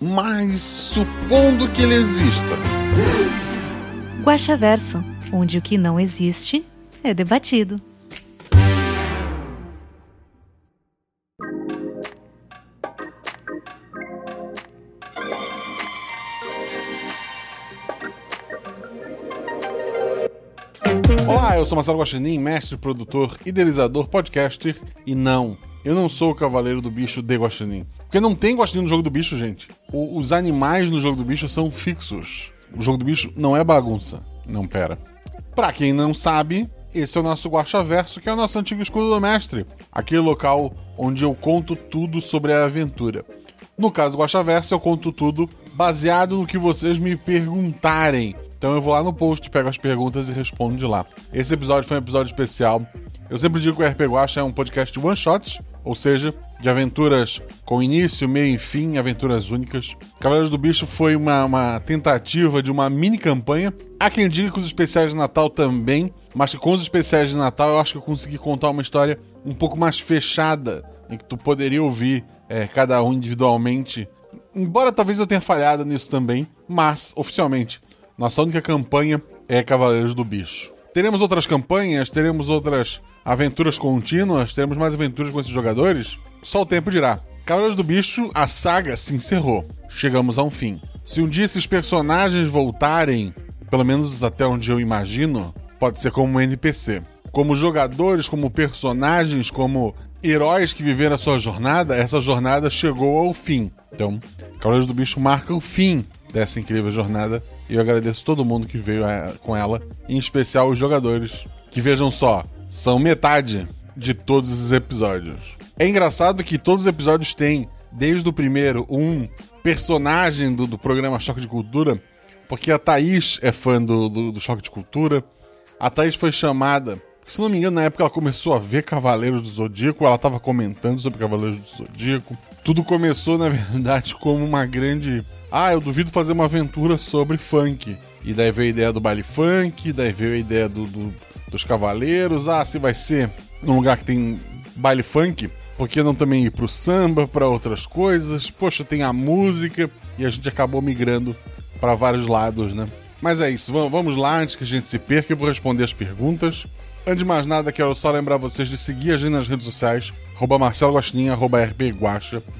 Mas supondo que ele exista. Guaxaverso, onde o que não existe é debatido. Olá, eu sou Marcelo Guaxinim, mestre, produtor, idealizador, podcaster. E não, eu não sou o cavaleiro do bicho de Guaxinim. Porque não tem Guaxinim no jogo do bicho, gente. O- os animais no jogo do bicho são fixos. O jogo do bicho não é bagunça. Não, pera. Pra quem não sabe, esse é o nosso Guaxaverso, que é o nosso antigo escudo do mestre. Aquele local onde eu conto tudo sobre a aventura. No caso do Guaxaverso, eu conto tudo baseado no que vocês me perguntarem. Então eu vou lá no post, pego as perguntas e respondo de lá. Esse episódio foi um episódio especial. Eu sempre digo que o RP Guaxa é um podcast de one shots, ou seja, de aventuras com início, meio e fim, aventuras únicas. Cavaleiros do Bicho foi uma, uma tentativa de uma mini campanha. Há quem diga que os especiais de Natal também, mas que com os especiais de Natal eu acho que eu consegui contar uma história um pouco mais fechada, em que tu poderia ouvir é, cada um individualmente. Embora talvez eu tenha falhado nisso também, mas oficialmente nossa única campanha é Cavaleiros do Bicho. Teremos outras campanhas, teremos outras aventuras contínuas, teremos mais aventuras com esses jogadores? Só o tempo dirá. Cavaleiros do Bicho, a saga se encerrou. Chegamos a um fim. Se um dia esses personagens voltarem, pelo menos até onde eu imagino, pode ser como um NPC. Como jogadores, como personagens, como heróis que viveram a sua jornada, essa jornada chegou ao fim. Então, Cavaleiros do Bicho marca o fim dessa incrível jornada. E eu agradeço todo mundo que veio eh, com ela, em especial os jogadores, que vejam só, são metade de todos esses episódios. É engraçado que todos os episódios têm, desde o primeiro, um personagem do, do programa Choque de Cultura, porque a Thaís é fã do, do, do Choque de Cultura. A Thaís foi chamada, porque, se não me engano, na época ela começou a ver Cavaleiros do Zodíaco, ela estava comentando sobre Cavaleiros do Zodíaco. Tudo começou, na verdade, como uma grande. Ah, eu duvido fazer uma aventura sobre funk. E daí veio a ideia do baile funk, daí veio a ideia do, do- dos cavaleiros. Ah, se vai ser num lugar que tem baile funk, por que não também ir pro samba, para outras coisas? Poxa, tem a música. E a gente acabou migrando para vários lados, né? Mas é isso, vamos, lá, antes que a gente se perca, eu vou responder as perguntas. Antes de mais nada, quero só lembrar vocês de seguir a gente nas redes sociais, arroba Marcelo arroba.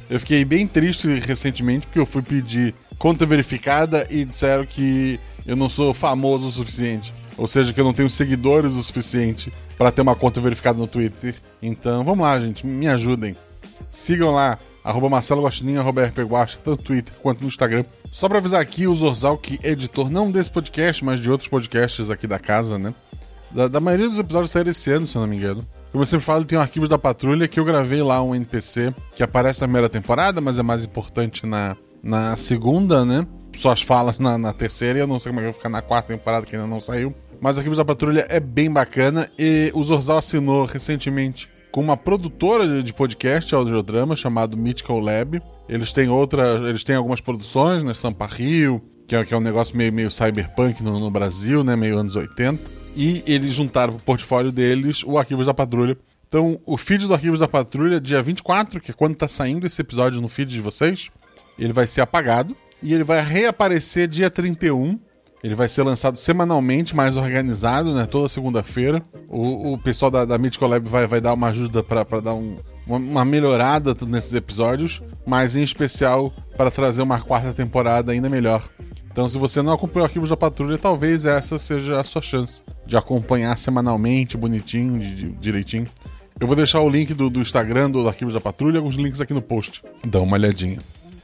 Eu fiquei bem triste recentemente porque eu fui pedir conta verificada e disseram que eu não sou famoso o suficiente. Ou seja, que eu não tenho seguidores o suficiente para ter uma conta verificada no Twitter. Então, vamos lá, gente, me ajudem. Sigam lá, arroba Marcelo Guaxinim, arroba RP Guaxa, tanto no Twitter quanto no Instagram. Só pra avisar aqui, o Zorzal, que é editor não desse podcast, mas de outros podcasts aqui da casa, né? Da, da maioria dos episódios saíram esse ano, se eu não me engano. Como eu sempre falo, tem o Arquivos da Patrulha, que eu gravei lá um NPC que aparece na primeira temporada, mas é mais importante na, na segunda, né? Só as falas na, na terceira, e eu não sei como é que vai ficar na quarta temporada, que ainda não saiu. Mas Arquivos da Patrulha é bem bacana, e o Zorzal assinou recentemente com uma produtora de- podcast audiodrama chamado Mythical Lab. Eles têm outra, eles têm algumas produções, né, Sampa Rio, que é, que é um negócio meio, meio cyberpunk no, no Brasil, né, meio anos 80. E eles juntaram pro portfólio deles o Arquivos da Patrulha. Então, o feed do Arquivos da Patrulha, dia 24, que é quando tá saindo esse episódio no feed de vocês, ele vai ser apagado e ele vai reaparecer dia 31 ele vai ser lançado semanalmente, mais organizado, né? Toda segunda-feira. O, o pessoal da, da Mythical Lab vai, vai dar uma ajuda para dar um- uma, uma melhorada nesses episódios, mas em especial para trazer uma quarta temporada ainda melhor. Então, se você não acompanhou Arquivos da Patrulha, talvez essa seja a sua chance de acompanhar semanalmente, bonitinho, de- de- direitinho. Eu vou deixar o link do, do Instagram do Arquivos da Patrulha, alguns links aqui no post. Dá uma olhadinha.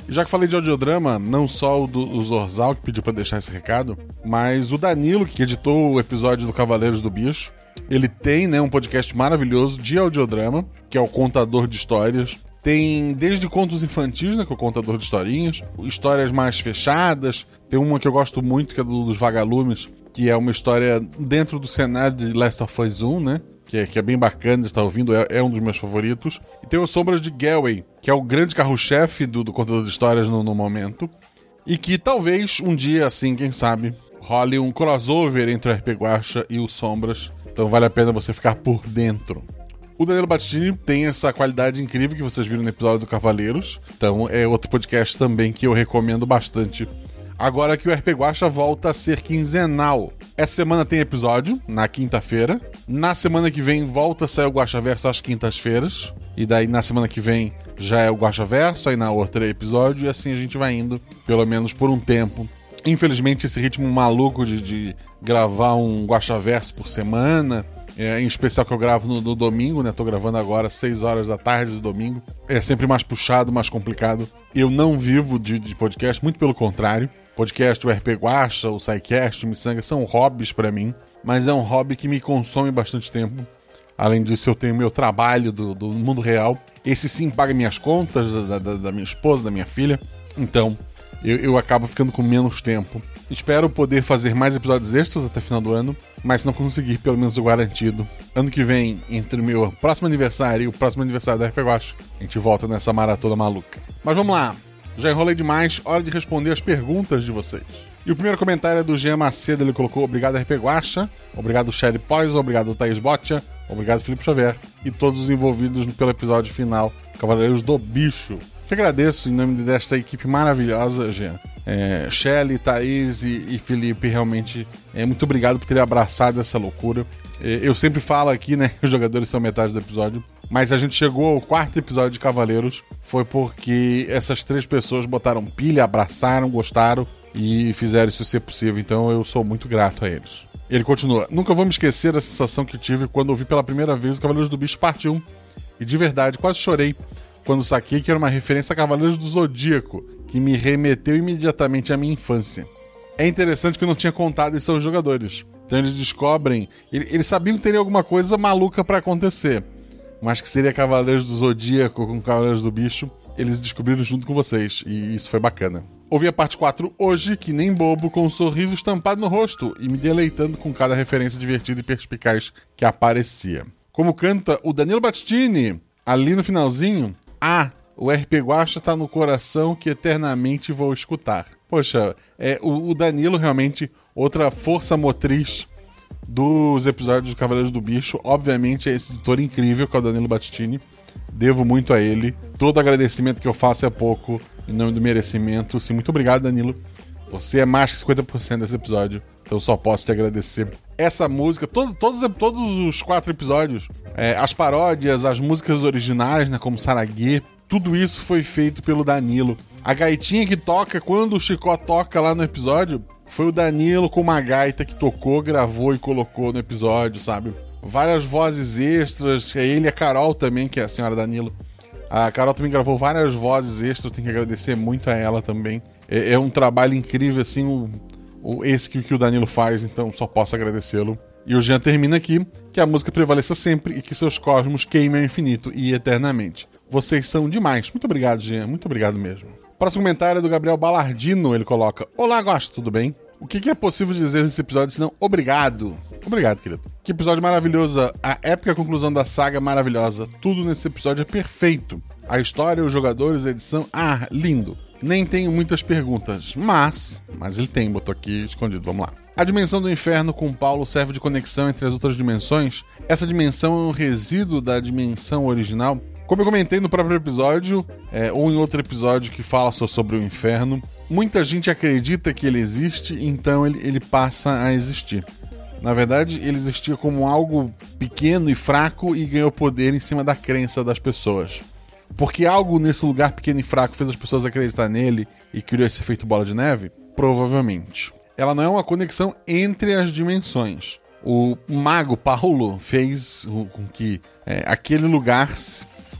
Já que falei de audiodrama, não só o do o Zorzal que pediu pra deixar esse recado, mas o Danilo, que editou o episódio do Cavaleiros do Bicho. Ele tem né, um podcast maravilhoso de audiodrama, que é o Contador de Histórias. Tem desde contos infantis, né, que é o contador de historinhas, histórias mais fechadas. Tem uma que eu gosto muito, que é do, dos Vagalumes, que é uma história dentro do cenário de Last of Us 1, né? Que é, que é bem bacana de estar ouvindo, é, é um dos meus favoritos. E tem o Sombras de Galway, que é o grande carro-chefe do, do contador de histórias no, no momento. E que talvez um dia, assim, quem sabe, role um crossover entre o RP Guacha e o Sombras. Então vale a pena você ficar por dentro. O Danilo Battini tem essa qualidade incrível que vocês viram no episódio do Cavaleiros. Então é outro podcast também que eu recomendo bastante. Agora que o RP Guacha volta a ser quinzenal. Essa semana tem episódio, na quinta-feira. Na semana que vem volta a sair o Guacha Verso às quintas-feiras. E daí na semana que vem já é o Guacha Verso, aí na outra é episódio. E assim a gente vai indo, pelo menos por um tempo. Infelizmente, esse ritmo maluco de, de gravar um Guacha Verso por semana é, em especial que eu gravo no, no, domingo, né? Tô gravando agora às 6 horas da tarde do domingo. É sempre mais puxado, mais complicado. Eu não vivo de, de podcast, muito pelo contrário. Podcast, o RP Guacha, o SciCast, o Missanga são hobbies para mim, mas é um hobby que me consome bastante tempo. Além disso, eu tenho meu trabalho do, do mundo real. Esse sim paga minhas contas, da, da, da minha esposa, da minha filha. Então, eu, eu acabo ficando com menos tempo. Espero poder fazer mais episódios extras até final do ano, mas se não conseguir, pelo menos o garantido. Ano que vem, entre o meu próximo aniversário e o próximo aniversário da RP Guacho, a gente volta nessa maratona maluca. Mas vamos lá, já enrolei demais, hora de responder as perguntas de vocês. E o primeiro comentário é do Jean Macedo, ele colocou obrigado RP Guacha, obrigado Sherry Poison, obrigado Thaís Botia, obrigado Felipe Xavier e todos os envolvidos pelo episódio final, Cavaleiros do Bicho. Que agradeço em nome desta equipe maravilhosa, Jean. É, Shelly, Thaís e, e, Felipe, realmente, é, muito obrigado por terem abraçado essa loucura. É, eu sempre falo aqui, né, os jogadores são metade do episódio, mas a gente chegou ao quarto episódio de Cavaleiros, foi porque essas três pessoas botaram pilha, abraçaram, gostaram e fizeram isso ser possível, então eu sou muito grato a eles. Ele continua: Nunca vou me esquecer da sensação que tive quando ouvi pela primeira vez o Cavaleiros do Bicho Parte 1. E de verdade, quase chorei quando saquei que era uma referência a Cavaleiros do Zodíaco, que me remeteu imediatamente à minha infância. É interessante que eu não tinha contado isso aos jogadores. Então eles descobrem. Eles sabiam que teria alguma coisa maluca para acontecer. Mas que seria Cavaleiros do Zodíaco com Cavaleiros do Bicho. Eles descobriram junto com vocês. E isso foi bacana. Ouvi a parte 4 hoje, que nem bobo, com um sorriso estampado no rosto e me deleitando com cada referência divertida e perspicaz que aparecia. Como canta o Danilo Battini, ali no finalzinho, ah, o RP Guacha tá no coração que eternamente vou escutar. Poxa, é, o, o Danilo realmente, outra força motriz dos episódios do Cavaleiros do Bicho, obviamente é esse editor incrível que é o Danilo Battini. Devo muito a ele. Todo agradecimento que eu faço é pouco, em nome do merecimento. Sim, muito obrigado, Danilo. Você é mais que 50% desse episódio, então só posso te agradecer. Essa música, todo, todos, todos os quatro episódios, é, as paródias, as músicas originais, né, como Saraguê, tudo isso foi feito pelo Danilo. A gaitinha que toca quando o Chicó toca lá no episódio foi o Danilo com uma gaita que tocou, gravou e colocou no episódio, sabe? Várias vozes extras, ele e a Carol também, que é a senhora Danilo. A Carol também gravou várias vozes extras, tenho que agradecer muito a ela também. É, é um trabalho incrível, assim, o, o, esse que, que o Danilo faz, então só posso agradecê-lo. E o Jean termina aqui que a música prevaleça sempre e que seus cosmos queimem ao infinito e eternamente. Vocês são demais. Muito obrigado, Jean. Muito obrigado mesmo. Próximo comentário é do Gabriel Balardino. Ele coloca: Olá, gosto, tudo bem? O que, é possível dizer nesse episódio senão obrigado? Obrigado, querido. Que episódio maravilhoso. A épica conclusão da saga maravilhosa. Tudo nesse episódio é perfeito. A história, os jogadores, a edição. Ah, lindo. Nem tenho muitas perguntas, mas. Mas ele tem, botou aqui escondido. Vamos lá. A dimensão do inferno com Paulo serve de conexão entre as outras dimensões. Essa dimensão é um resíduo da dimensão original. Como eu comentei no próprio episódio, é, ou em outro episódio que fala só sobre o inferno, muita gente acredita que ele existe, então ele, ele passa a existir. Na verdade, ele existia como algo pequeno e fraco e ganhou poder em cima da crença das pessoas. Porque algo nesse lugar pequeno e fraco fez as pessoas acreditar nele e criou esse efeito bola de neve? Provavelmente. Ela não é uma conexão entre as dimensões. O mago Paulo fez com que é, aquele lugar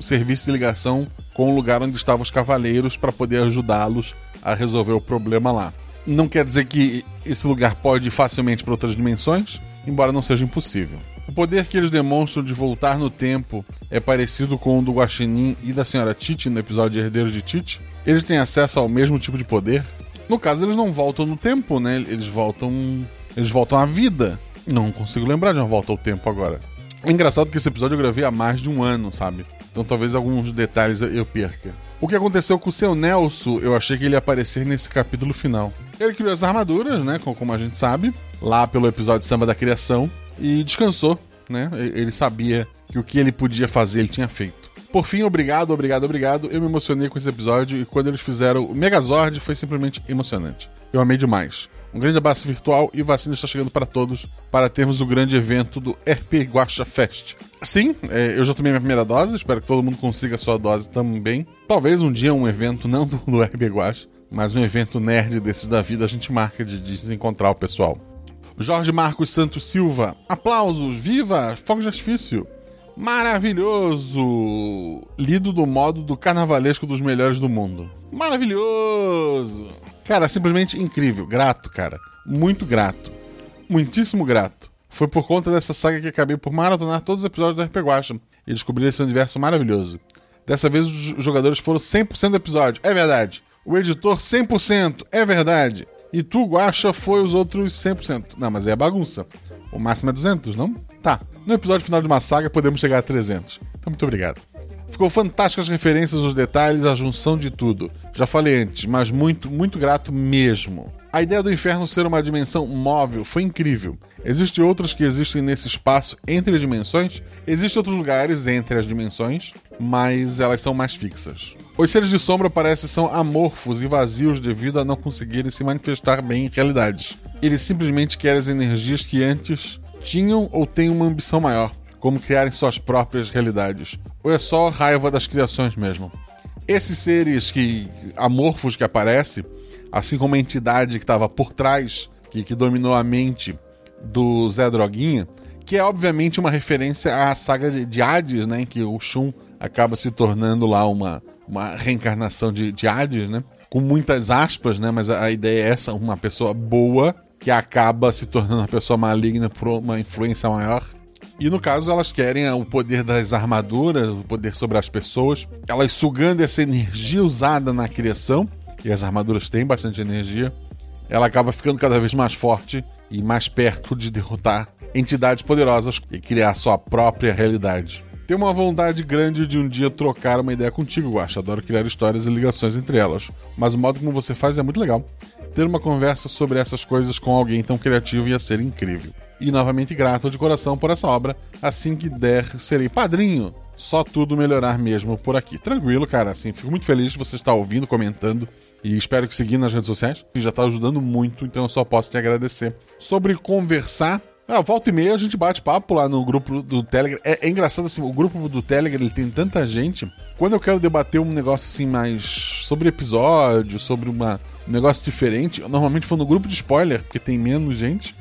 serviço de ligação com o lugar onde estavam os cavaleiros para poder ajudá-los a resolver o problema lá. Não quer dizer que esse lugar pode ir facilmente para outras dimensões, embora não seja impossível. O poder que eles demonstram de voltar no tempo é parecido com o do Guaxinim e da Senhora Tite no episódio Herdeiros de Tite. Eles têm acesso ao mesmo tipo de poder. No caso, eles não voltam no tempo, né? Eles voltam. Eles voltam à vida. Não consigo lembrar de uma volta ao tempo agora. É engraçado que esse episódio eu gravei há mais de um ano, sabe? Então talvez alguns detalhes eu perca. O que aconteceu com o seu Nelson, eu achei que ele ia aparecer nesse capítulo final. Ele criou as armaduras, né? Como a gente sabe, lá pelo episódio Samba da Criação, e descansou, né? Ele sabia que o que ele podia fazer, ele tinha feito. Por fim, obrigado, obrigado, obrigado. Eu me emocionei com esse episódio e quando eles fizeram o Megazord foi simplesmente emocionante. Eu amei demais. Um grande abraço virtual e vacina está chegando para todos para termos o grande evento do RP Guacha Fest. Sim, é, eu já tomei minha primeira dose, espero que todo mundo consiga a sua dose também. Talvez um dia um evento, não do, do RP Guacha, mas um evento nerd desses da vida, a gente marca de, de desencontrar o pessoal. Jorge Marcos Santos Silva, aplausos, viva, fogo de artifício. Maravilhoso! Lido do modo do carnavalesco dos melhores do mundo. Maravilhoso! Cara, simplesmente incrível. Grato, cara. Muito grato. Muitíssimo grato. Foi por conta dessa saga que acabei por maratonar todos os episódios da RP Guacha e descobrir esse universo maravilhoso. Dessa vez os jogadores foram 100% do episódio. É verdade. O editor 100%. É verdade. E tu, Guacha, foi os outros 100%. Não, mas é bagunça. O máximo é 200, não? Tá. No episódio final de uma saga podemos chegar a 300. Então, muito obrigado. Ficou fantásticas as referências, os detalhes, a junção de tudo. Já falei antes, mas muito, muito grato mesmo. A ideia do inferno ser uma dimensão móvel foi incrível. Existem outras que existem nesse espaço entre as dimensões, existem outros lugares entre as dimensões, mas elas são mais fixas. Os seres de sombra parecem são amorfos e vazios devido a não conseguirem se manifestar bem em realidades. Eles simplesmente querem as energias que antes tinham ou têm uma ambição maior como criarem suas próprias realidades. Ou é só raiva das criações mesmo? Esses seres que amorfos que aparecem, assim como a entidade que estava por trás, que, que dominou a mente do Zé Droguinha, que é obviamente uma referência à saga de, de Hades, né, em que o Shun acaba se tornando lá uma, uma reencarnação de, de Hades, né? Com muitas aspas, né? Mas a, a ideia é essa, uma pessoa boa que acaba se tornando uma pessoa maligna por uma influência maior e no caso, elas querem o poder das armaduras, o poder sobre as pessoas, elas sugando essa energia usada na criação, e as armaduras têm bastante energia, ela acaba ficando cada vez mais forte e mais perto de derrotar entidades poderosas e criar sua própria realidade. Tenho uma vontade grande de um dia trocar uma ideia contigo, Guacha. Adoro criar histórias e ligações entre elas. Mas o modo como você faz é muito legal. Ter uma conversa sobre essas coisas com alguém tão criativo ia ser incrível e novamente grato de coração por essa obra. Assim que der, serei padrinho. Só tudo melhorar mesmo por aqui. Tranquilo, cara. Assim, fico muito feliz de você estar ouvindo, comentando. E espero que seguir nas redes sociais, que já está ajudando muito, então eu só posso te agradecer. Sobre conversar, ah, volta e meia a gente bate papo lá no grupo do Telegram. É, é, engraçado assim, o grupo do Telegram ele tem tanta gente. Quando eu quero debater um negócio assim mais sobre episódio, sobre uma, um negócio diferente, eu normalmente vou no grupo de spoiler, porque tem menos gente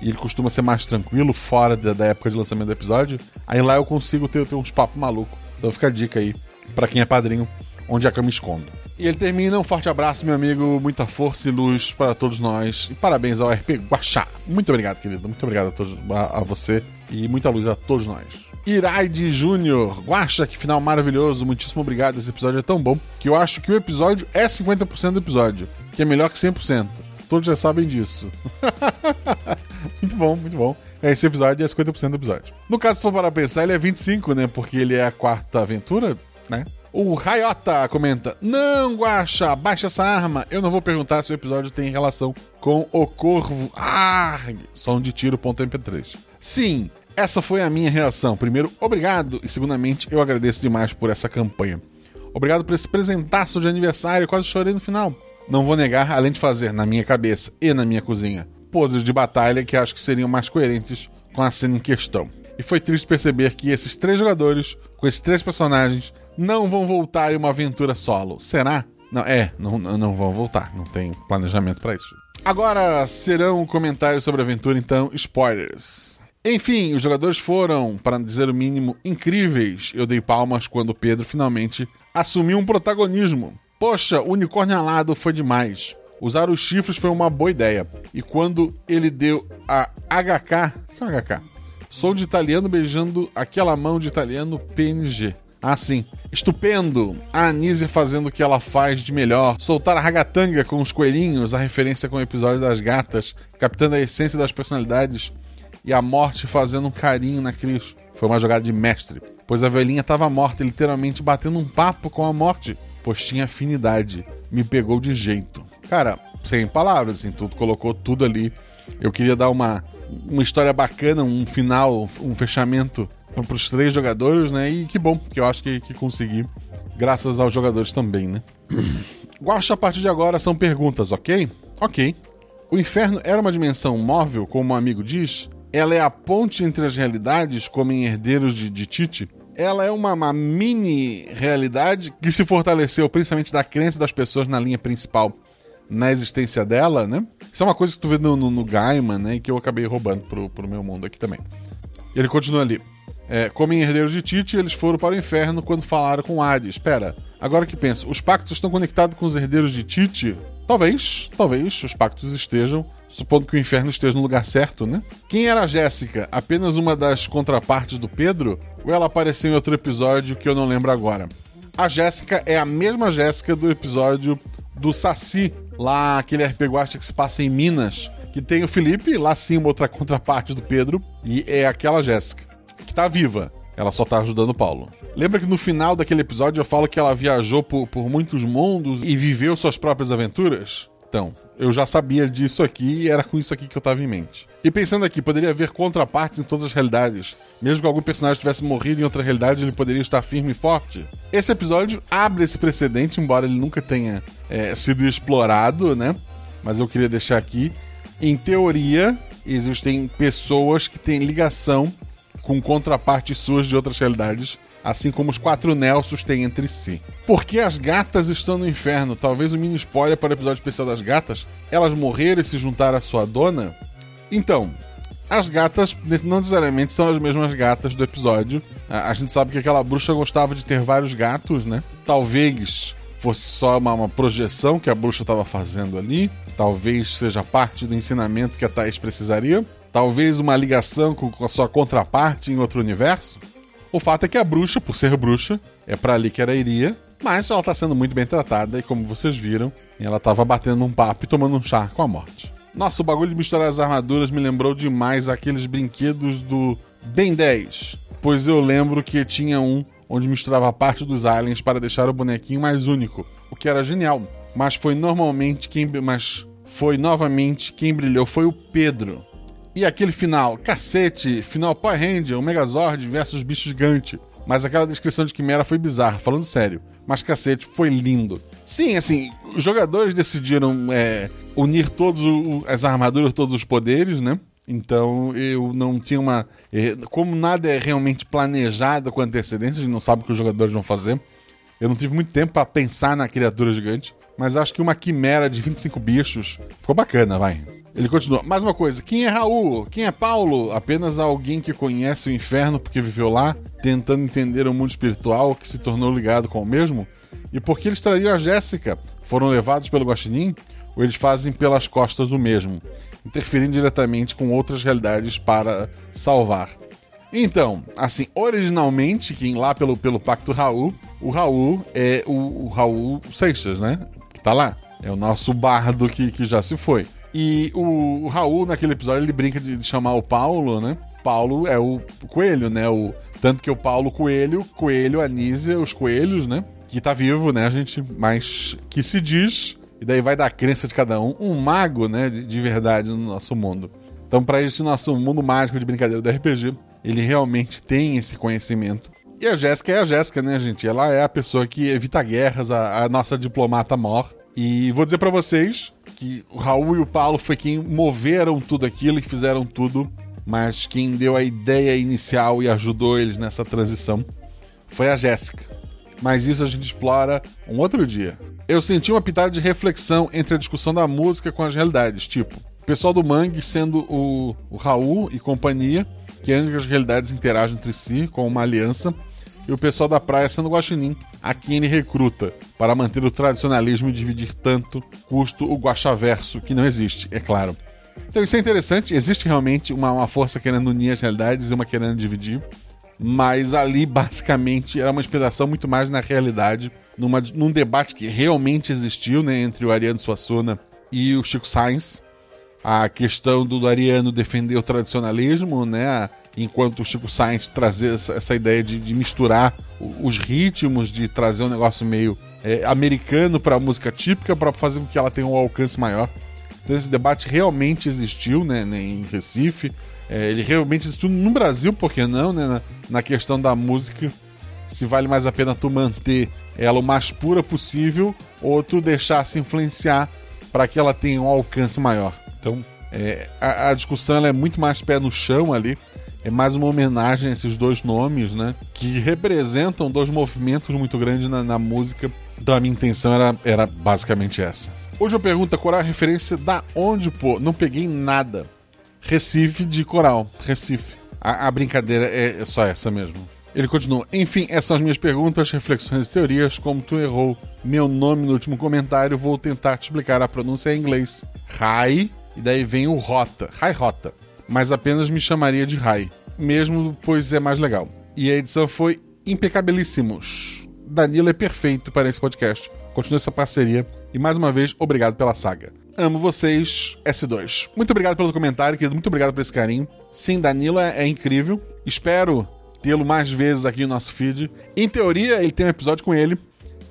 e ele costuma ser mais tranquilo, fora da, da, época de lançamento do episódio, aí lá eu consigo ter, ter uns papos malucos. Então fica a dica aí, para quem é padrinho, onde é que eu me escondo. E ele termina, um forte abraço, meu amigo, muita força e luz para todos nós. E parabéns ao RP Guaxá. Muito obrigado, querido. Muito obrigado a, todos, a, a você e muita luz a todos nós. Iraide Júnior, Guaxa, que final maravilhoso, muitíssimo obrigado. Esse episódio é tão bom que eu acho que o episódio é 50% do episódio, que é melhor que 100%. Todos já sabem disso. muito bom, muito bom. Esse episódio é 50% do episódio. No caso, se for para pensar, ele é 25, né? Porque ele é a quarta aventura, né? O Rayota comenta: Não, Guacha, baixa essa arma. Eu não vou perguntar se o episódio tem relação com o Corvo. Ah, som de tiro.mp3. Sim, essa foi a minha reação. Primeiro, obrigado. E segundamente, eu agradeço demais por essa campanha. Obrigado por esse presentaço de aniversário. Quase chorei no final. Não vou negar, além de fazer na minha cabeça e na minha cozinha poses de batalha que acho que seriam mais coerentes com a cena em questão. E foi triste perceber que esses três jogadores, com esses três personagens, não vão voltar em uma aventura solo. Será? Não, é, não, não vão voltar. Não tem planejamento para isso. Agora serão comentários sobre a aventura, então, spoilers. Enfim, os jogadores foram, para dizer o mínimo, incríveis. Eu dei palmas quando Pedro finalmente assumiu um protagonismo. Poxa, o unicórnio alado foi demais. Usar os chifres foi uma boa ideia. E quando ele deu a HK. O que é HK? Sou de italiano beijando aquela mão de italiano PNG. Ah, sim. Estupendo! A Anísia fazendo o que ela faz de melhor. Soltar a ragatanga com os coelhinhos, a referência com o episódio das gatas, captando a essência das personalidades. E a morte fazendo um carinho na Cris. Foi uma jogada de mestre, pois a velhinha estava morta, literalmente batendo um papo com a morte, pois tinha afinidade. Me pegou de jeito. Cara, sem palavras, assim, tudo colocou tudo ali. Eu queria dar uma, uma história bacana, um final, um fechamento para os três jogadores, né? E que bom, que eu acho que, que consegui, graças aos jogadores também, né? Guacha, a partir de agora são perguntas, ok? Ok. O inferno era uma dimensão móvel, como um amigo diz? Ela é a ponte entre as realidades, como em Herdeiros de, de Tite? Ela é uma, uma mini realidade que se fortaleceu principalmente da crença das pessoas na linha principal na existência dela, né? Isso é uma coisa que tu vê no, no, no Gaiman, né? E que eu acabei roubando pro, pro meu mundo aqui também. Ele continua ali. É, como em Herdeiros de Tite, eles foram para o inferno quando falaram com Hades. Espera, agora que penso, os pactos estão conectados com os herdeiros de Tite? Talvez, talvez os pactos estejam, supondo que o inferno esteja no lugar certo, né? Quem era a Jéssica? Apenas uma das contrapartes do Pedro? Ou ela apareceu em outro episódio que eu não lembro agora? A Jéssica é a mesma Jéssica do episódio do Saci, lá aquele RPG que se passa em Minas, que tem o Felipe, lá sim uma outra contraparte do Pedro, e é aquela Jéssica que tá viva. Ela só tá ajudando o Paulo. Lembra que no final daquele episódio eu falo que ela viajou por, por muitos mundos e viveu suas próprias aventuras? Então, eu já sabia disso aqui e era com isso aqui que eu tava em mente. E pensando aqui, poderia haver contrapartes em todas as realidades. Mesmo que algum personagem tivesse morrido em outra realidade, ele poderia estar firme e forte. Esse episódio abre esse precedente, embora ele nunca tenha é, sido explorado, né? Mas eu queria deixar aqui. Em teoria, existem pessoas que têm ligação com contrapartes suas de outras realidades, assim como os quatro Nelsos têm entre si. Por que as gatas estão no inferno? Talvez um mini spoiler para o episódio especial das gatas. Elas morreram e se juntaram à sua dona? Então, as gatas não necessariamente são as mesmas gatas do episódio. A, gente sabe que aquela bruxa gostava de ter vários gatos, né? Talvez fosse só uma, uma projeção que a bruxa estava fazendo ali. Talvez seja parte do ensinamento que a Thais precisaria. Talvez uma ligação com, com a sua contraparte em outro universo? O fato é que a bruxa, por ser bruxa, é para ali que ela iria, mas ela tá sendo muito bem tratada e, como vocês viram, ela tava batendo um papo e tomando um chá com a morte. Nossa, o bagulho de misturar as armaduras me lembrou demais aqueles brinquedos do Ben 10, pois eu lembro que tinha um onde misturava parte dos aliens para deixar o bonequinho mais único, o que era genial. Mas foi normalmente quem, mas foi novamente quem brilhou foi o Pedro. E aquele final, cacete, final Power Ranger, Megazord versus bicho gigante. Mas aquela descrição de Quimera foi bizarra, falando sério. Mas cacete, foi lindo. Sim, assim, os jogadores decidiram é, unir todas as armaduras, todos os poderes, né? Então eu não tinha uma. É, como nada é realmente planejado com antecedência, a gente não sabe o que os jogadores vão fazer. Eu não tive muito tempo para pensar na criatura gigante. Mas acho que uma quimera de 25 bichos ficou bacana, vai. Ele continua. Mais uma coisa. Quem é Raul? Quem é Paulo? Apenas alguém que conhece o inferno porque viveu lá, tentando entender o mundo espiritual que se tornou ligado com o mesmo? E por que eles trariam a Jéssica? Foram levados pelo Guaxinim? Ou eles fazem pelas costas do mesmo, interferindo diretamente com outras realidades para salvar? Então, assim, originalmente, quem lá pelo, pelo Pacto Raul, o Raul é o, o Raul Seixas, né? Que tá lá. É o nosso bardo que, que já se foi. E o, o Raul, naquele episódio, ele brinca de, de, chamar o Paulo, né? Paulo é o coelho, né? O, tanto que o Paulo Coelho, Coelho, Anísia, os coelhos, né? Que tá vivo, né, gente? Mas que se diz, e daí vai da crença de cada um, um mago, né? De, de verdade no nosso mundo. Então, para esse nosso mundo mágico de brincadeira do RPG, ele realmente tem esse conhecimento. E a Jéssica é a Jéssica, né, gente? Ela é a pessoa que evita guerras, a, a nossa diplomata mor. E vou dizer para vocês que o Raul e o Paulo foi quem moveram tudo aquilo e fizeram tudo, mas quem deu a ideia inicial e ajudou eles nessa transição foi a Jéssica. Mas isso a gente explora um outro dia. Eu senti uma pitada de reflexão entre a discussão da música com as realidades, tipo, o pessoal do Mangue sendo o, o Raul e companhia, que as realidades interajam entre si com uma aliança, e o pessoal da praia sendo Guaxinim, a quem ele recruta para manter o tradicionalismo e dividir tanto custo o guaxaverso, que não existe, é claro. Então isso é interessante, existe realmente uma, uma força querendo unir as realidades e uma querendo dividir, mas ali basicamente era uma inspiração muito mais na realidade, numa, num debate que realmente existiu né, entre o Ariano Suassuna e o Chico Sainz, a questão do Ariano defender o tradicionalismo, né? Enquanto o Chico Sainz trazer essa, essa ideia de, de, misturar os ritmos, de trazer um negócio meio é, americano para a música típica, para fazer com que ela tenha um alcance maior. Então esse debate realmente existiu, né, né em Recife. É, ele realmente existiu no Brasil, por que não, né? Na, na questão da música, se vale mais a pena tu manter ela o mais pura possível ou tu deixar se influenciar para que ela tenha um alcance maior. Então, é, a, a, discussão é muito mais pé no chão ali. É mais uma homenagem a esses dois nomes, né? Que representam dois movimentos muito grandes na, na música. Então a minha intenção era, era basicamente essa. Hoje eu pergunto qual é a referência da onde, pô? Não peguei nada. Recife de coral. Recife. A, a brincadeira é, é só essa mesmo. Ele continua. Enfim, essas são as minhas perguntas, reflexões e teorias. Como tu errou meu nome no último comentário, vou tentar te explicar a pronúncia em inglês. Rai e daí vem o Rota, Rai Rota. Mas apenas me chamaria de Rai, mesmo pois é mais legal. E a edição foi impecabilíssimos. Danilo é perfeito para esse podcast. Continua essa parceria. E mais uma vez, obrigado pela saga. Amo vocês, S2. Muito obrigado pelo comentário, querido. Muito obrigado por esse carinho. Sim, Danilo é, é incrível. Espero tê-lo mais vezes aqui no nosso feed. Em teoria, ele tem um episódio com ele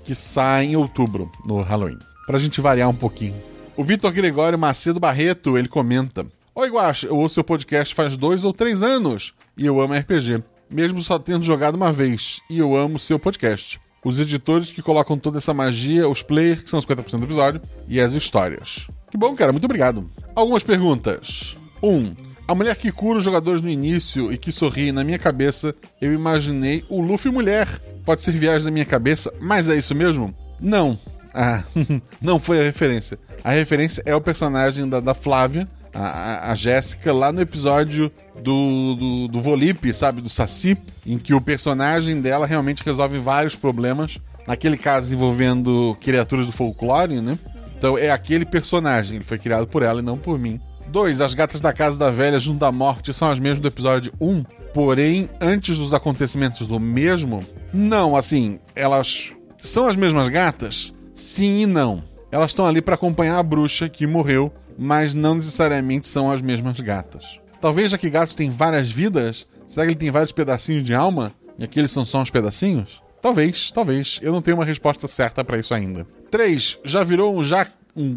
que sai em outubro, no Halloween. Pra gente variar um pouquinho. O Vitor Gregório Macedo Barreto, ele comenta: Oi, Guacha, eu ouço seu podcast faz dois ou três anos e eu amo RPG, mesmo só tendo jogado uma vez, e eu amo seu podcast. Os editores que colocam toda essa magia, os players, que são 50% do episódio, e as histórias. Que bom, cara, muito obrigado. Algumas perguntas. 1. Um, a mulher que cura os jogadores no início e que sorri na minha cabeça, eu imaginei o Luffy mulher. Pode ser viagem da minha cabeça, mas é isso mesmo? Não. Ah, não foi a referência. A referência é o personagem da, da Flávia, a, a Jéssica, lá no episódio do, do, do Volipe, sabe? Do Saci, em que o personagem dela realmente resolve vários problemas. Naquele caso envolvendo criaturas do folclore, né? Então é aquele personagem, ele foi criado por ela e não por mim. Dois, as gatas da casa da velha junto da morte são as mesmas do episódio 1, um, porém, antes dos acontecimentos do mesmo, não, assim, elas são as mesmas gatas? Sim e não. Elas estão ali para acompanhar a bruxa que morreu, mas não necessariamente são as mesmas gatas. Talvez já que gato tem várias vidas, será que ele tem vários pedacinhos de alma e aqueles são só uns pedacinhos? Talvez, talvez. Eu não tenho uma resposta certa para isso ainda. 3. Já virou um, ja um?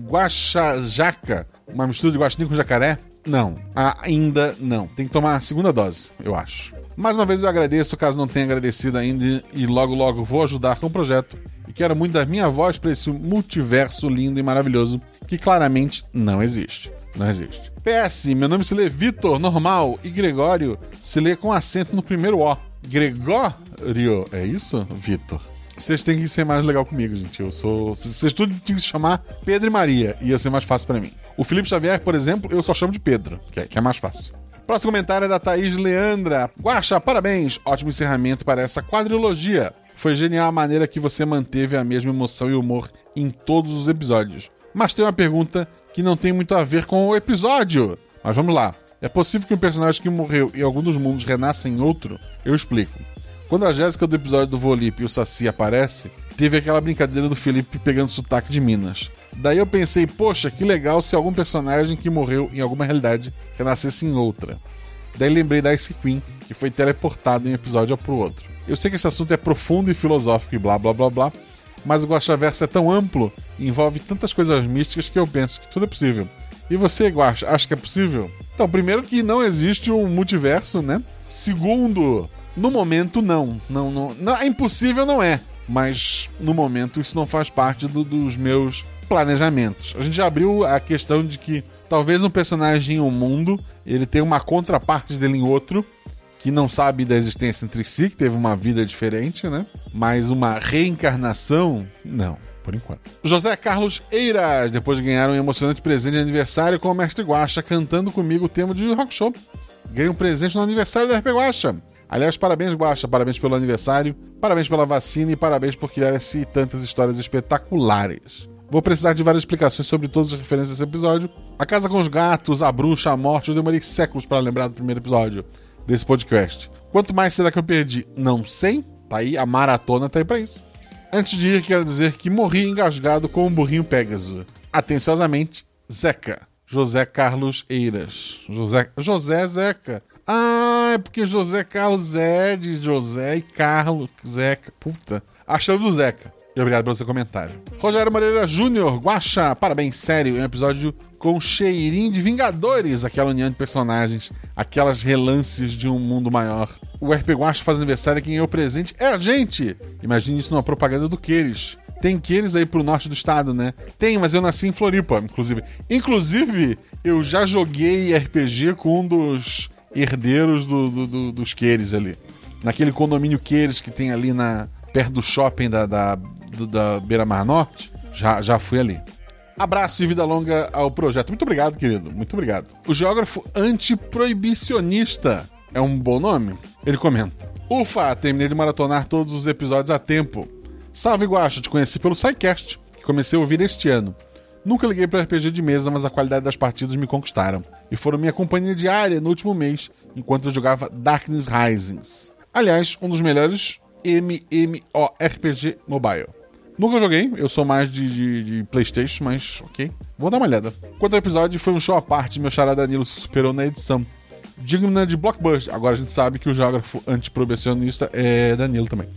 Uma mistura de guaxinim com jacaré? Não, ainda não. Tem que tomar a segunda dose, eu acho. Mais uma vez eu agradeço, caso não tenha agradecido ainda, e logo logo vou ajudar com o projeto. E quero muito dar minha voz para esse multiverso lindo e maravilhoso que claramente não existe. Não existe. PS, meu nome se lê Vitor, normal, e Gregório se lê com acento no primeiro O. Gregório, é isso? Vitor. Vocês têm que ser mais legal comigo, gente. Eu sou. Vocês tudo tinham que se chamar Pedro e Maria. Ia ser mais fácil para mim. O Felipe Xavier, por exemplo, eu só chamo de Pedro, que é, que é mais fácil. Próximo comentário é da Thaís Leandra. Guaxa, parabéns! Ótimo encerramento para essa quadrilogia. Foi genial a maneira que você manteve a mesma emoção e humor em todos os episódios. Mas tem uma pergunta que não tem muito a ver com o episódio. Mas vamos lá. É possível que um personagem que morreu em algum dos mundos renasça em outro? Eu explico. Quando a Jéssica do episódio do Volipe e o Saci aparece, teve aquela brincadeira do Felipe pegando sotaque de Minas. Daí eu pensei, poxa, que legal se algum personagem que morreu em alguma realidade renascesse em outra. Daí lembrei da Ice Queen, que foi teleportado em um episódio pro outro. Eu sei que esse assunto é profundo e filosófico e blá blá blá blá, mas o Guaxaverso é tão amplo envolve tantas coisas místicas que eu penso que tudo é possível. E você, Guaxa, acha que é possível? Então, primeiro que não existe um multiverso, né? Segundo, no momento, não. Não, não, não. É impossível, não é. Mas no momento isso não faz parte do, dos meus planejamentos. A gente já abriu a questão de que talvez um personagem em um mundo ele tenha uma contraparte dele em outro que não sabe da existência entre si, que teve uma vida diferente, né? Mas uma reencarnação, não, por enquanto. José Carlos Eiras, depois de ganhar um emocionante presente de aniversário com o Mestre Guacha cantando comigo o tema de rock show. Ganhei um presente no aniversário da RP Guacha. Aliás, parabéns, Guaxa, parabéns pelo aniversário, parabéns pela vacina e parabéns por criar-se tantas histórias espetaculares. Vou precisar de várias explicações sobre todas as referências desse episódio, A Casa com os Gatos, A Bruxa, A Morte, eu demorei séculos para lembrar do primeiro episódio desse podcast. Quanto mais será que eu perdi? Não sei. Tá aí, a maratona tá aí pra isso. Antes de ir, quero dizer que morri engasgado com um burrinho Pégaso. Atenciosamente, Zeca. José Carlos Eiras. José, José Zeca. Ah, é porque José Carlos é de José e Carlos Zeca. Puta. Achando do Zeca. E obrigado pelo seu comentário. Rogério Moreira Júnior, Guaxa, parabéns, sério, é um episódio com cheirinho de Vingadores, aquela união de personagens, aquelas relances de um mundo maior. O RP Guaxa faz aniversário e quem é o presente é a gente! Imagine isso numa propaganda do Queires. Tem Queires aí pro norte do estado, né? Tem, mas eu nasci em Floripa, inclusive. Inclusive, eu já joguei RPG com um dos herdeiros do, do, do, dos Queires ali. Naquele condomínio Queires que tem ali na perto do shopping da, da, da Beira Mar Norte. Já, já fui ali. Abraço e vida longa ao projeto. Muito obrigado, querido. Muito obrigado. O geógrafo antiproibicionista é um bom nome? Ele comenta. Ufa, terminei de maratonar todos os episódios a tempo. Salve, Guacha, te conheci pelo SciCast, que comecei a ouvir este ano. Nunca liguei para RPG de mesa, mas a qualidade das partidas me conquistaram. E foram minha companhia diária no último mês, enquanto eu jogava Darkness Risings. Aliás, um dos melhores MMORPG mobile. Nunca joguei, eu sou mais de, de, de, PlayStation, mas ok. Vou dar uma olhada. Quanto ao episódio, foi um show à parte, meu chará Danilo se superou na edição. Digna de blockbuster. Agora a gente sabe que o geógrafo antiprobecionista é Danilo também.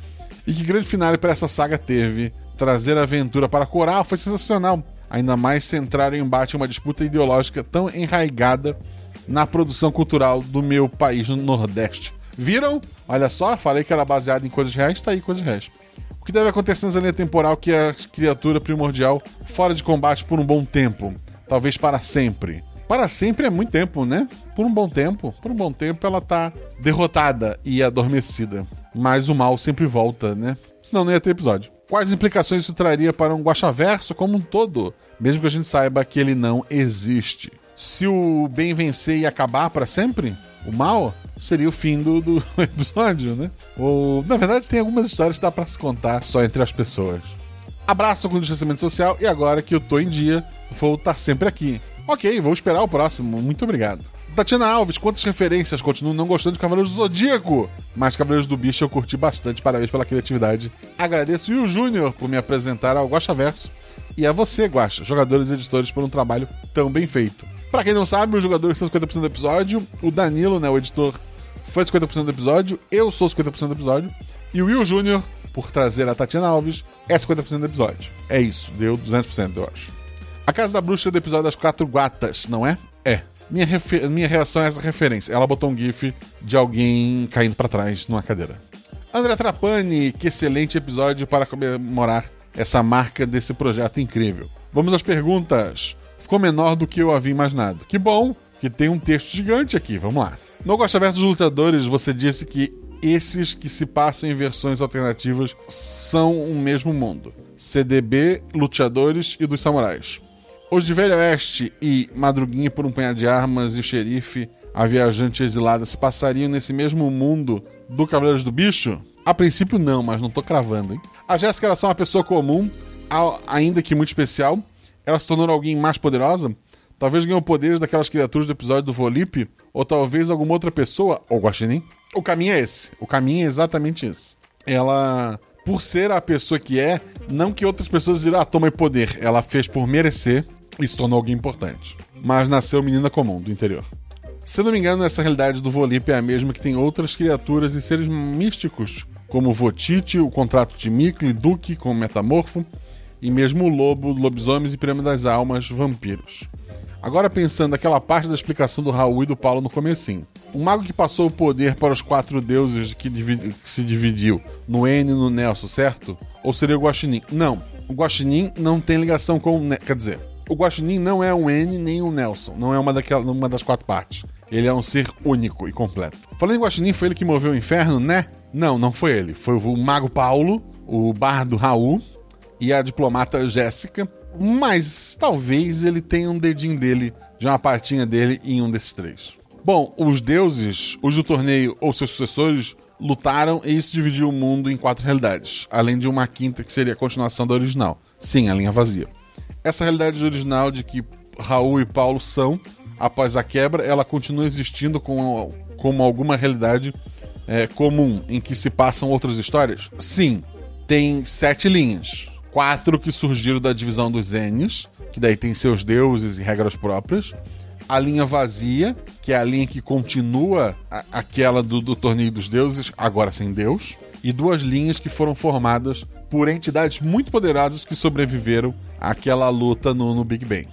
E que grande finale para essa saga teve. Trazer a aventura para Coral foi sensacional. Ainda mais centrar o embate em uma disputa ideológica tão enraigada na produção cultural do meu país no Nordeste. Viram? Olha só, falei que era baseado em coisas reais, tá aí coisas reais. O que deve acontecer nessa linha temporal que é a criatura primordial fora de combate por um bom tempo? Talvez para sempre. Para sempre é muito tempo, né? Por um bom tempo. Por um bom tempo ela tá derrotada e adormecida. Mas o mal sempre volta, né? Senão não ia ter episódio. Quais implicações isso traria para um guachaverso como um todo? Mesmo que a gente saiba que ele não existe. Se o bem vencer e acabar para sempre? O mal? Seria o fim do, do episódio, né? Ou, na verdade, tem algumas histórias que dá pra se contar só entre as pessoas. Abraço com o distanciamento social e agora que eu tô em dia, vou estar sempre aqui. Ok, vou esperar o próximo. Muito obrigado. Tatiana Alves, quantas referências? Continuo não gostando de Cavaleiros do Zodíaco, mas Cavaleiros do Bicho eu curti bastante. Parabéns pela criatividade. Agradeço o Júnior por me apresentar ao Guacha Verso e a você, Guacha, jogadores e editores, por um trabalho tão bem feito. Pra quem não sabe, os jogadores são 50% do episódio. O Danilo, né, o editor, foi 50% do episódio. Eu sou 50% do episódio. E o Will Júnior, por trazer a Tatiana Alves, é 50% do episódio. É isso, deu 200%, eu acho. A Casa da Bruxa é do episódio das Quatro Guatas, não é? É. Minha, minha reação é essa referência. Ela botou um gif de alguém caindo para trás numa cadeira. André Trapani, que excelente episódio para comemorar essa marca desse projeto incrível. Vamos às perguntas ficou menor do que eu havia imaginado. Que bom que tem um texto gigante aqui, vamos lá. No Gosta Verso dos Lutadores, você disse que esses que se passam em versões alternativas são o mesmo mundo. CDB, Luteadores e dos Samurais. Os de Velho Oeste e Madruguinha por um Punhado de Armas e Xerife, a Viajante Exilada, se passariam nesse mesmo mundo do Cavaleiros do Bicho? A princípio não, mas não tô cravando, hein? A Jéssica era só uma pessoa comum, ainda que muito especial, ela se tornou alguém mais poderosa? Talvez ganhou poderes daquelas criaturas do episódio do Volipe? Ou talvez alguma outra pessoa? Ou Guaxinim? O caminho é esse. O caminho é exatamente esse. Ela, por ser a pessoa que é, não que outras pessoas dirão, ah, toma poder. Ela fez por merecer e se tornou alguém importante. Mas nasceu menina comum, do interior. Se não me engano, essa realidade do Volipe é a mesma que tem outras criaturas e seres místicos, como Votite, o contrato de Mikli, Duque com Metamorfo, e mesmo o lobo, lobisomens e pirâmide das almas, vampiros. Agora pensando naquela parte da explicação do Raul e do Paulo no comecinho. O mago que passou o poder para os quatro deuses que, dividi que se dividiu no N e no Nelson, certo? Ou seria o Guaxinim? Não. O Guaxinim não tem ligação com o... Quer dizer, o Guaxinim não é um N nem um Nelson. Não é uma, daquela, uma das quatro partes. Ele é um ser único e completo. Falando em Guaxinim, foi ele que moveu o inferno, né? Não, não foi ele. Foi o mago Paulo, o bardo Raul e a diplomata Jéssica, mas talvez ele tenha um dedinho dele, de uma partinha dele em um desses três. Bom, os deuses, os do torneio ou seus sucessores, lutaram e isso dividiu o mundo em quatro realidades, além de uma quinta que seria a continuação da original. Sim, a linha vazia. Essa realidade original de que Raul e Paulo são, após a quebra, ela continua existindo com, como alguma realidade é, comum em que se passam outras histórias? Sim. Tem sete linhas. Quatro que surgiram da divisão dos Enes, que daí tem seus deuses e regras próprias. A linha vazia, que é a linha que continua a, aquela do, do Torneio dos Deuses, agora sem Deus. E duas linhas que foram formadas por entidades muito poderosas que sobreviveram àquela luta no, no Big Bang.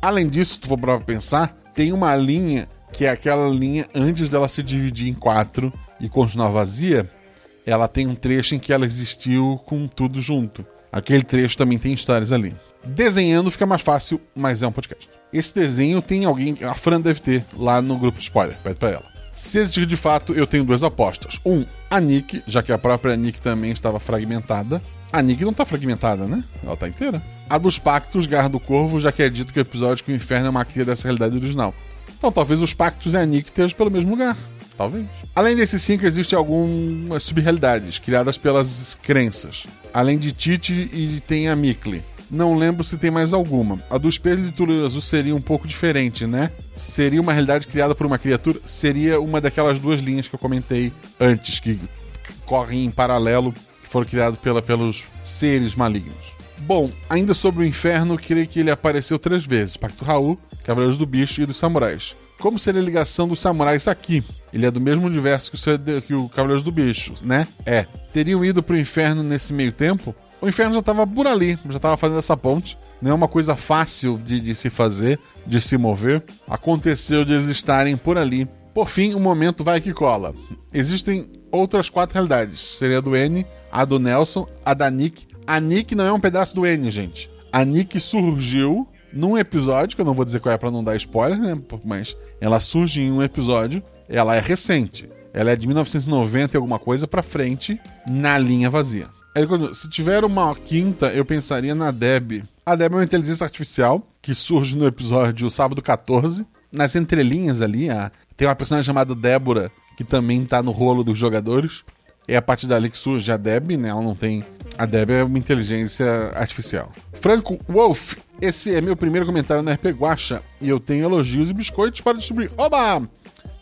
Além disso, se tu for para pensar, tem uma linha que é aquela linha antes dela se dividir em quatro e continuar vazia, ela tem um trecho em que ela existiu com tudo junto. Aquele trecho também tem histórias ali. Desenhando fica mais fácil, mas é um podcast. Esse desenho tem alguém, a Fran deve ter lá no grupo spoiler, pede pra ela. Se existir de fato, eu tenho duas apostas. Um, a Nick, já que a própria Nick também estava fragmentada. A Nick não tá fragmentada, né? Ela tá inteira. A dos pactos, Garra do Corvo, já que é dito que o episódio que o inferno é uma cria dessa realidade original. Então talvez os pactos e a Nick estejam pelo mesmo lugar. Talvez. Além desses cinco, existem algumas subrealidades criadas pelas crenças. Além de Titi e tem a Mikli. Não lembro se tem mais alguma. A do espelho de Túlio Azul seria um pouco diferente, né? Seria uma realidade criada por uma criatura? Seria uma daquelas duas linhas que eu comentei antes, que correm em paralelo, que foram criadas pela, pelos seres malignos. Bom, ainda sobre o inferno, creio que ele apareceu três vezes: Pacto Raul, Cavaleiros do Bicho e dos Samurais. Como seria a ligação dos samurais aqui? Ele é do mesmo universo que o, que o Cavaleiros do Bicho, né? É. Teriam ido pro inferno nesse meio tempo? O inferno já estava por ali, já estava fazendo essa ponte. Não é uma coisa fácil de, de, se fazer, de se mover. Aconteceu de eles estarem por ali. Por fim, o momento vai que cola. Existem outras quatro realidades. Seria a do N, a do Nelson, a da Nick. A Nick não é um pedaço do N, gente. A Nick surgiu num episódio, que eu não vou dizer qual é para não dar spoiler, né? Mas ela surge em um episódio. Ela é recente. Ela é de 1990 e alguma coisa para frente na linha vazia. Se tiver uma quinta, eu pensaria na Deb. A Deb é uma inteligência artificial que surge no episódio Sábado 14. Nas entrelinhas ali, a... tem uma personagem chamada Débora, que também tá no rolo dos jogadores. É a partir dali que surge a Deb, né? Ela não tem. A Deb é uma inteligência artificial. Franco Wolf, esse é meu primeiro comentário no RP Guacha e eu tenho elogios e biscoitos para distribuir. Oba!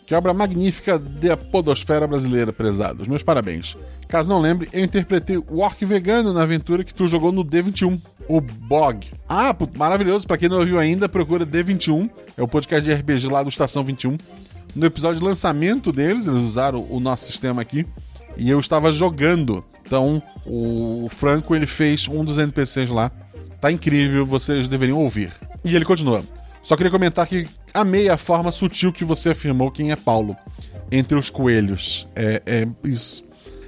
Que obra magnífica da podosfera brasileira, prezados. Meus parabéns. Caso não lembre, eu interpretei o Orc Vegano na aventura que tu jogou no D21, o Bog. Ah, maravilhoso. Para quem não ouviu ainda, procura D21. É o podcast de RPG lá do Estação 21. No episódio de lançamento deles, eles usaram o nosso sistema aqui. E eu estava jogando. Então, o Franco ele fez um dos NPCs lá. Tá incrível, vocês deveriam ouvir. E ele continua. Só queria comentar que amei a forma sutil que você afirmou quem é Paulo entre os coelhos. É, é isso.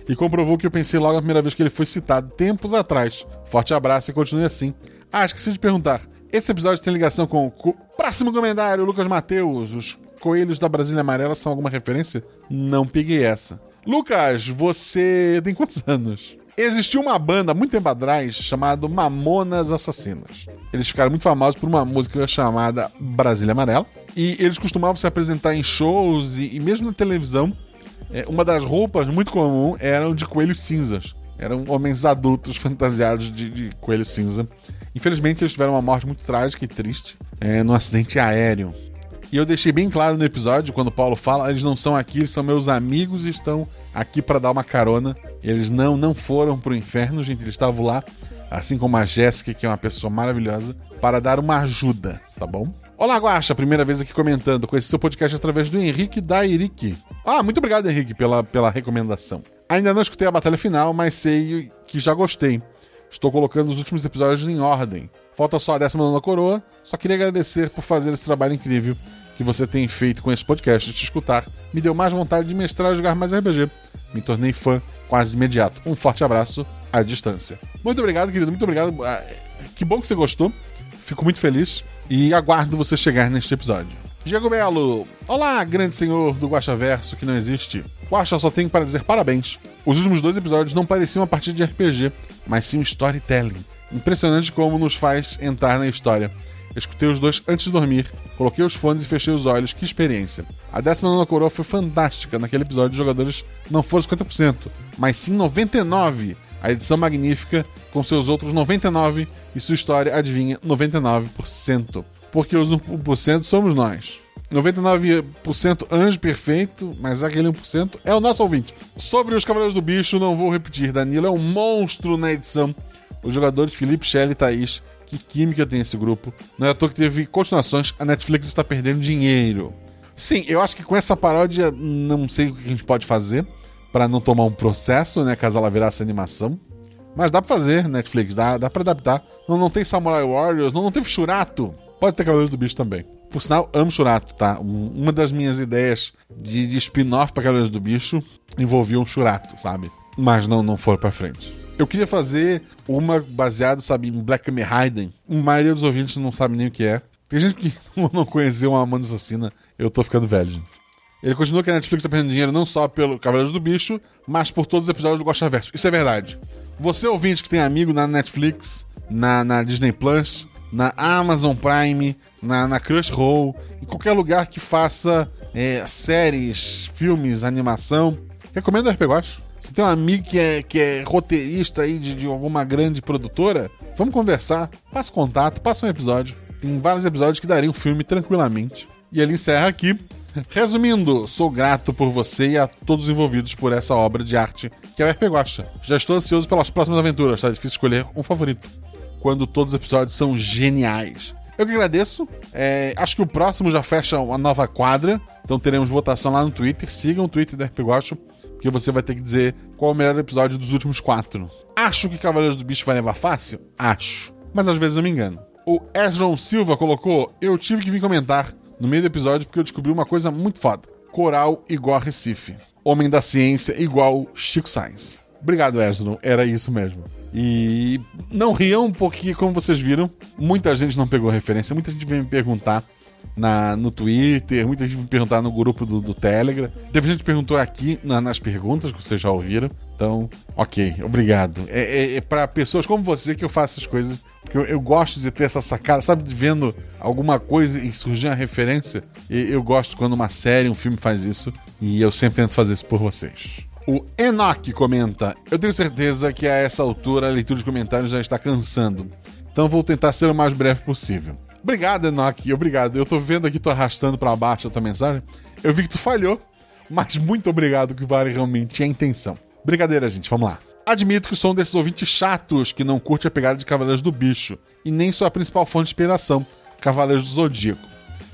E comprovou que eu pensei logo a primeira vez que ele foi citado, tempos atrás. Forte abraço e continue assim. Ah, esqueci de perguntar. Esse episódio tem ligação com o próximo comentário, Lucas Mateus. Os coelhos da Brasília Amarela são alguma referência? Não peguei essa. Lucas, você tem quantos anos? Existiu uma banda muito tempo atrás chamada Mamonas Assassinas. Eles ficaram muito famosos por uma música chamada Brasília Amarela. E eles costumavam se apresentar em shows e, e mesmo na televisão. É, uma das roupas muito comum eram de coelhos cinzas. Eram homens adultos fantasiados de, de coelho cinza. Infelizmente, eles tiveram uma morte muito trágica e triste é, num acidente aéreo. E eu deixei bem claro no episódio, quando o Paulo fala, eles não são aqui, eles são meus amigos e estão aqui para dar uma carona. Eles não não foram pro inferno, gente, eles estavam lá, assim como a Jéssica, que é uma pessoa maravilhosa, para dar uma ajuda, tá bom? Olá, Guaxa, primeira vez aqui comentando. Conheci seu podcast através do Henrique da Eric. Ah, muito obrigado, Henrique, pela, pela recomendação. Ainda não escutei a batalha final, mas sei que já gostei. Estou colocando os últimos episódios em ordem. Falta só a 19 coroa. Só queria agradecer por fazer esse trabalho incrível que você tem feito com esse podcast. De te escutar me deu mais vontade de mestrar e jogar mais RPG. Me tornei fã quase imediato. Um forte abraço à distância. Muito obrigado, querido. Muito obrigado. Ah, que bom que você gostou. Fico muito feliz e aguardo você chegar neste episódio. Diego Belo, olá, grande senhor do Guacha Verso que não existe. Guacha só tenho para dizer parabéns. Os últimos dois episódios não pareciam uma partida de RPG, mas sim um storytelling. Impressionante como nos faz entrar na história. Escutei os dois antes de dormir, coloquei os fones e fechei os olhos. Que experiência. A 19 coroa foi fantástica. Naquele episódio, os jogadores não foram 50%, mas sim 99%. A edição magnífica, com seus outros 99% e sua história, adivinha, 99%. porque os 1% somos nós. 99% anjo perfeito, mas aquele 1% é o nosso ouvinte. Sobre os Cavaleiros do Bicho, não vou repetir. Danilo é um monstro na edição. Os jogadores Felipe, Shelley e Thaís, que química tem esse grupo. Não é à toa que teve continuações, a Netflix está perdendo dinheiro. Sim, eu acho que com essa paródia, não sei o que a gente pode fazer para não tomar um processo, né, caso ela virasse animação. Mas dá pra fazer, Netflix, dá, dá pra adaptar. Não, não tem Samurai Warriors, não, não teve Churato. Pode ter Cavaleiros do Bicho também. Por sinal, amo Churato, tá? Um- Uma das minhas ideias de, de spin-off pra Cavaleiros do Bicho envolvia um Churato, sabe? Mas não, não foram pra frente. Eu queria fazer uma baseada, sabe, em Black Kamen Raiden. A maioria dos ouvintes não sabe nem o que é. Tem gente que não conheceu uma Amanda Assassina. Eu tô ficando velho, gente. Ele continua que a Netflix tá perdendo dinheiro não só pelo Cavaleiros do Bicho, mas por todos os episódios do Gosta Verso. Isso é verdade. Você ouvinte que tem amigo na Netflix, na, na Disney Plus, na Amazon Prime, na, na Crunchyroll, em qualquer lugar que faça é, séries, filmes, animação, recomendo o RP Gosto. Você tem um amigo que é, que é roteirista aí de, de alguma grande produtora? Vamos conversar, passa contato, passa um episódio. Tem vários episódios que dariam um filme tranquilamente. E ele encerra aqui. Resumindo, sou grato por você e a todos os envolvidos por essa obra de arte que é o RP Guacha. Já estou ansioso pelas próximas aventuras, tá difícil escolher um favorito. Quando todos os episódios são geniais. Eu que agradeço. É, acho que o próximo já fecha uma nova quadra. Então teremos votação lá no Twitter. Sigam o Twitter da RP Guacha, porque você vai ter que dizer qual é o melhor episódio dos últimos quatro. Acho que Cavaleiros do Bicho vai levar fácil? Acho. Mas às vezes eu me engano. O Esron Silva colocou: Eu tive que vir comentar no meio do episódio porque eu descobri uma coisa muito foda. Coral igual Recife. Homem da ciência igual Chico Sainz. Obrigado, Esron. Era isso mesmo. E não riam, porque, como vocês viram, muita gente não pegou referência. Muita gente veio me perguntar na, no Twitter, muita gente me perguntar no grupo do, do Telegram. Teve gente que perguntou aqui na- nas perguntas, que vocês já ouviram. Então, ok, obrigado. É, é, é para pessoas como você que eu faço essas coisas. Porque eu, eu gosto de ter essa sacada, sabe, de vendo alguma coisa e surgir uma referência. E eu gosto quando uma série, um filme faz isso. E eu sempre tento fazer isso por vocês. O Enoch comenta: Eu tenho certeza que a essa altura a leitura de comentários já está cansando. Então vou tentar ser o mais breve possível. Obrigado, Enoch. Obrigado. Eu tô vendo aqui, tô arrastando para baixo a tua mensagem. Eu vi que tu falhou, mas muito obrigado que vale realmente a intenção. Brincadeira, gente. Vamos lá. Admito que sou um desses ouvintes chatos que não curte a pegada de Cavaleiros do Bicho. E nem sou a principal fonte de inspiração, Cavaleiros do Zodíaco.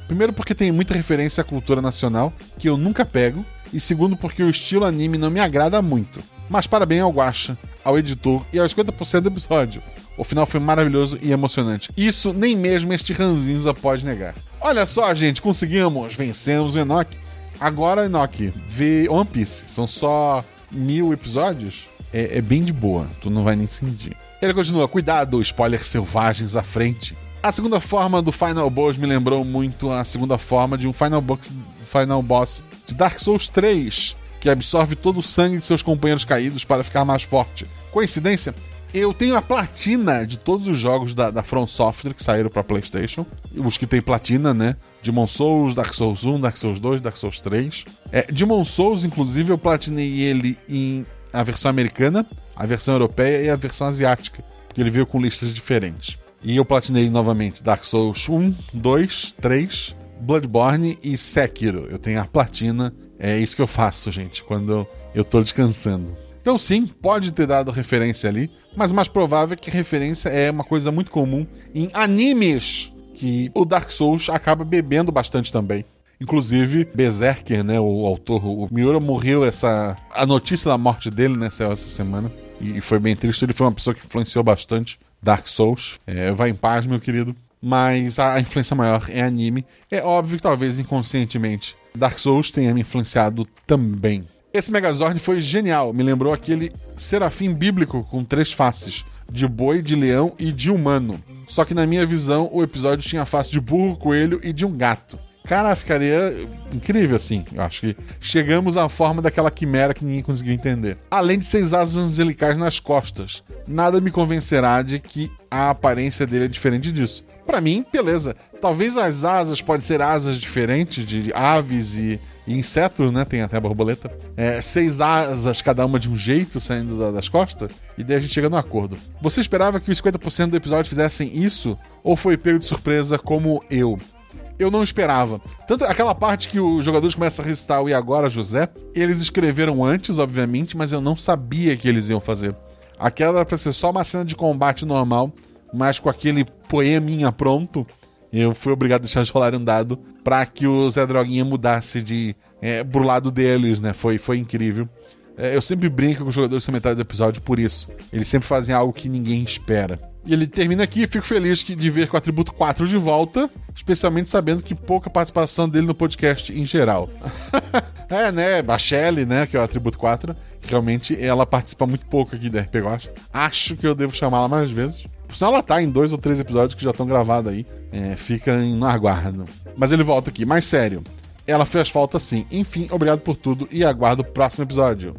Primeiro porque tem muita referência à cultura nacional, que eu nunca pego, e segundo porque o estilo anime não me agrada muito. Mas parabéns ao Guacha, ao editor e aos 50% do episódio. O final foi maravilhoso e emocionante. Isso nem mesmo este ranzinza pode negar. Olha só, gente, conseguimos, vencemos o Enoch. Agora, Enoch, vê One Piece. São só mil episódios? É, é bem de boa, tu não vai nem sentir. Ele continua, cuidado, spoilers selvagens à frente. A segunda forma do Final Boss me lembrou muito a segunda forma de um Final Boss, Final Boss de Dark Souls 3, que absorve todo o sangue de seus companheiros caídos para ficar mais forte. Coincidência? Eu tenho a platina de todos os jogos da, da From Software que saíram para PlayStation. Os que tem platina, né? Demon Souls, Dark Souls 1, Dark Souls 2, Dark Souls 3. É, Demon Souls, inclusive, eu platinei ele em a versão americana, a versão europeia e a versão asiática, porque ele veio com listas diferentes. E eu platinei novamente Dark Souls 1, 2, 3, Bloodborne e Sekiro. Eu tenho a platina. É isso que eu faço, gente, quando eu, tô descansando. Então, sim, pode ter dado referência ali, mas o mais provável é que referência é uma coisa muito comum em animes que o Dark Souls acaba bebendo bastante também. Inclusive, Berserker, né, o autor, o Miura morreu essa a notícia da morte dele, né, saiu essa semana, e foi bem triste, ele foi uma pessoa que influenciou bastante Dark Souls. É, vai em paz, meu querido. Mas a influência maior é anime. É óbvio que talvez inconscientemente Dark Souls tenha me influenciado também. Esse Megazord foi genial, me lembrou aquele serafim bíblico com três faces, de boi, de leão e de humano. Só que na minha visão, o episódio tinha a face de burro, coelho e de um gato. Cara, ficaria incrível assim. Eu acho que chegamos à forma daquela quimera que ninguém conseguiu entender. Além de seis asas angelicais nas costas. Nada me convencerá de que a aparência dele é diferente disso. Pra mim, beleza. Talvez as asas podem ser asas diferentes de aves e, insetos, né? Tem até borboleta. É, seis asas, cada uma de um jeito, saindo da- das costas. E daí a gente chega no acordo. Você esperava que os 50% do episódio fizessem isso? Ou foi pego de surpresa como eu? eu não esperava. Tanto aquela parte que os jogadores começam a recitar o E agora, José, eles escreveram antes, obviamente, mas eu não sabia que eles iam fazer. Aquela era pra ser só uma cena de combate normal, mas com aquele poeminha pronto, eu fui obrigado a deixar rolarem um dado pra que o Zé Droguinha mudasse de é, pro lado deles, né? Foi, foi incrível. É, eu sempre brinco com os jogadores na metade do episódio por isso. Eles sempre fazem algo que ninguém espera. E ele termina aqui e fico feliz de ver com o atributo 4 de volta, especialmente sabendo que pouca participação dele no podcast em geral. é, né? A né? Que é o atributo 4. Realmente ela participa muito pouco aqui da RP Gosta. Acho que eu devo chamá-la mais vezes. Por sinal, ela tá em dois ou três episódios que já estão gravados aí. É, fica em- aguardo. Mas ele volta aqui. Mais sério. Ela fez falta sim. Enfim, obrigado por tudo e aguardo o próximo episódio.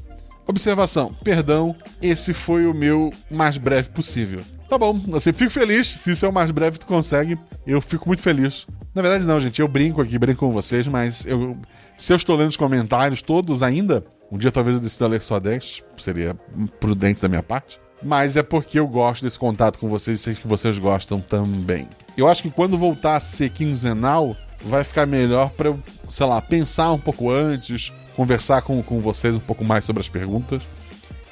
Observação, perdão, esse foi o meu mais breve possível. Tá bom, assim, fico feliz. Se isso é o mais breve que tu consegue, eu fico muito feliz. Na verdade, não, gente, eu brinco aqui, brinco com vocês, mas eu, se eu estou lendo os comentários todos ainda, um dia talvez eu decida ler só 10, seria prudente da minha parte. Mas é porque eu gosto desse contato com vocês e sei que vocês gostam também. Eu acho que quando voltar a ser quinzenal, vai ficar melhor para eu, sei lá, pensar um pouco antes, conversar com, com vocês um pouco mais sobre as perguntas.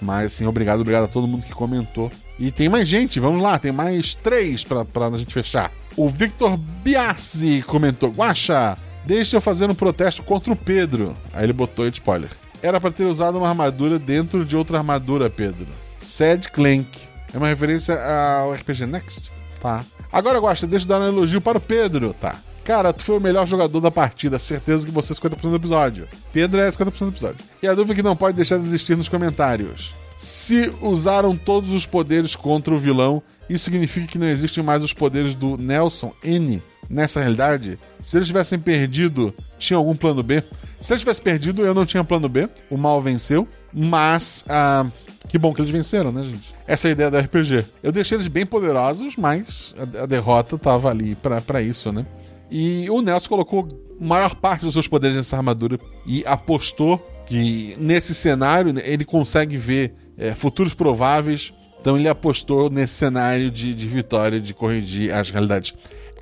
Mas, assim, obrigado, obrigado a todo mundo que comentou. E tem mais gente, vamos lá, tem mais três pra, pra a gente fechar. O Victor Biassi comentou: Guaxa, deixa eu fazer um protesto contra o Pedro. Aí ele botou de spoiler. Era pra ter usado uma armadura dentro de outra armadura, Pedro. Sad Clank. É uma referência ao RPG Next? Tá. Agora, Guaxa, deixa eu dar um elogio para o Pedro. Tá. Cara, tu foi o melhor jogador da partida, certeza que você é 50% do episódio. Pedro é 50% do episódio. E a dúvida que não pode deixar de existir nos comentários. Se usaram todos os poderes contra o vilão, isso significa que não existem mais os poderes do Nelson N nessa realidade? Se eles tivessem perdido, tinha algum plano B? Se eles tivessem perdido, eu não tinha plano B. O mal venceu. Mas, ah, que bom que eles venceram, né, gente? Essa é a ideia do RPG. Eu deixei eles bem poderosos, mas a, derrota tava ali pra isso, né? E o Nelson colocou maior parte dos seus poderes nessa armadura e apostou que nesse cenário né, ele consegue ver é, futuros prováveis. Então ele apostou nesse cenário de, de vitória, de corrigir as realidades.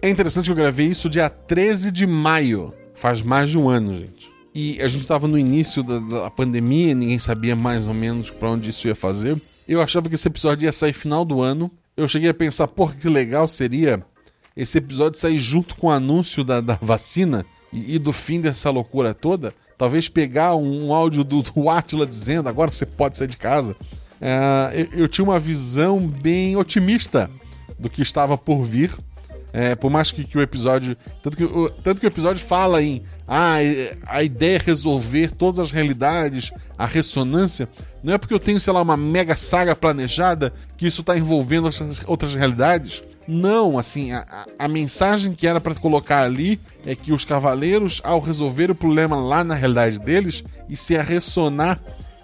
É interessante que eu gravei isso dia 13 de maio. Faz mais de um ano, gente. E a gente estava no início da, da pandemia, ninguém sabia mais ou menos para onde isso ia fazer. Eu achava que esse episódio ia sair final do ano. Eu cheguei a pensar, porra, que legal seria esse episódio sair junto com o anúncio da, da vacina e, e do fim dessa loucura toda. Talvez pegar um, um áudio do, do Atila dizendo agora você pode sair de casa. É, eu, eu tinha uma visão bem otimista do que estava por vir. É, por mais que, que o episódio. Tanto que, o- tanto que o episódio fala em. Ah, é- a ideia é resolver todas as realidades, a ressonância. Não é porque eu tenho, sei lá, uma mega saga planejada que isso está envolvendo outras, outras realidades. Não, assim, a, a- a mensagem que era para colocar ali é que os cavaleiros, ao resolver o problema lá na realidade deles, e se a ressonar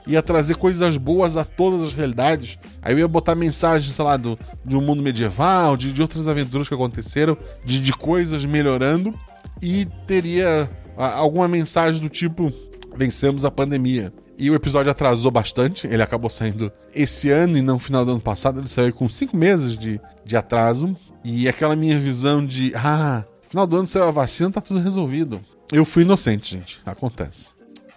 ia trazer coisas boas a todas as realidades. Aí eu ia botar mensagem, sei lá, do, de um mundo medieval, de, de outras aventuras que aconteceram, de, de coisas melhorando, e teria ah, alguma mensagem do tipo: vencemos a pandemia. E o episódio atrasou bastante, ele acabou saindo esse ano e não final do ano passado, ele saiu com cinco meses de, de atraso. E aquela minha visão de, ah, final do ano saiu a vacina, tá tudo resolvido. Eu fui inocente, gente, acontece.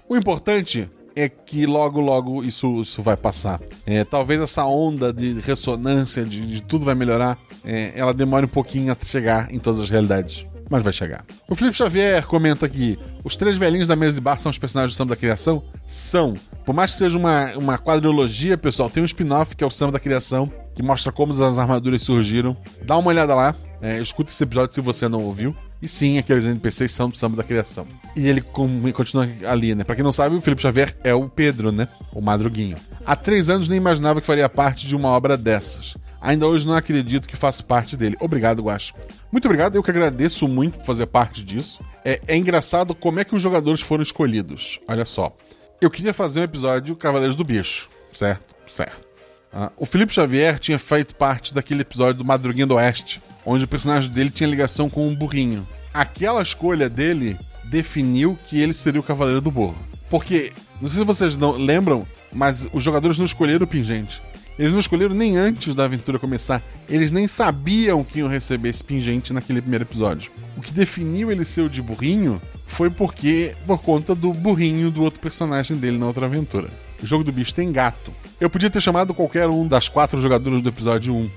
O importante é que logo, logo isso, isso vai passar. É, talvez essa onda de ressonância, de, de tudo vai melhorar, é, ela demore um pouquinho a chegar em todas as realidades. Mas vai chegar. O Felipe Xavier comenta aqui: os três velhinhos da mesa de bar são os personagens do Samba da Criação? São. Por mais que seja uma, uma quadrilogia, pessoal, tem um spin-off que é o Samba da Criação, que mostra como as armaduras surgiram. Dá uma olhada lá. É, escuta esse episódio se você não ouviu. E sim, aqueles NPCs são do samba da criação. E ele continua ali, né? Pra quem não sabe, o Felipe Xavier é o Pedro, né? O Madruguinho. Há três anos nem imaginava que faria parte de uma obra dessas. Ainda hoje não acredito que faço parte dele. Obrigado, Guax. Muito obrigado, eu que agradeço muito por fazer parte disso. É, é engraçado como é que os jogadores foram escolhidos. Olha só. Eu queria fazer um episódio Cavaleiros do Bicho, certo? Certo. Ah, o Felipe Xavier tinha feito parte daquele episódio do Madruguinha do Oeste, onde o personagem dele tinha ligação com um burrinho. Aquela escolha dele definiu que ele seria o Cavaleiro do Burro. Porque, não sei se vocês não lembram, mas os jogadores não escolheram o pingente. Eles não escolheram nem antes da aventura começar. Eles nem sabiam que iam receber esse pingente naquele primeiro episódio. O que definiu ele ser o de burrinho foi porque por conta do burrinho do outro personagem dele na outra aventura. O jogo do bicho tem gato. Eu podia ter chamado qualquer um das quatro jogadoras do episódio 1.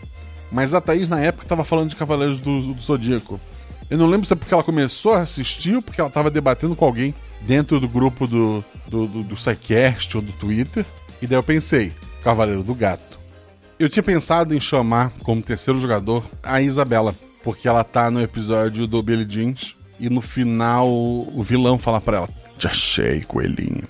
Mas a Thaís, na época, estava falando de Cavaleiros do, do Zodíaco. Eu não lembro se é porque ela começou a assistir ou porque ela estava debatendo com alguém dentro do grupo do, do, do, do ou do Twitter. E daí eu pensei, Cavaleiro do Gato. Eu tinha pensado em chamar como terceiro jogador a Isabela, porque ela tá no episódio do Billy Jeans e no final o vilão fala para ela: Te achei, coelhinho.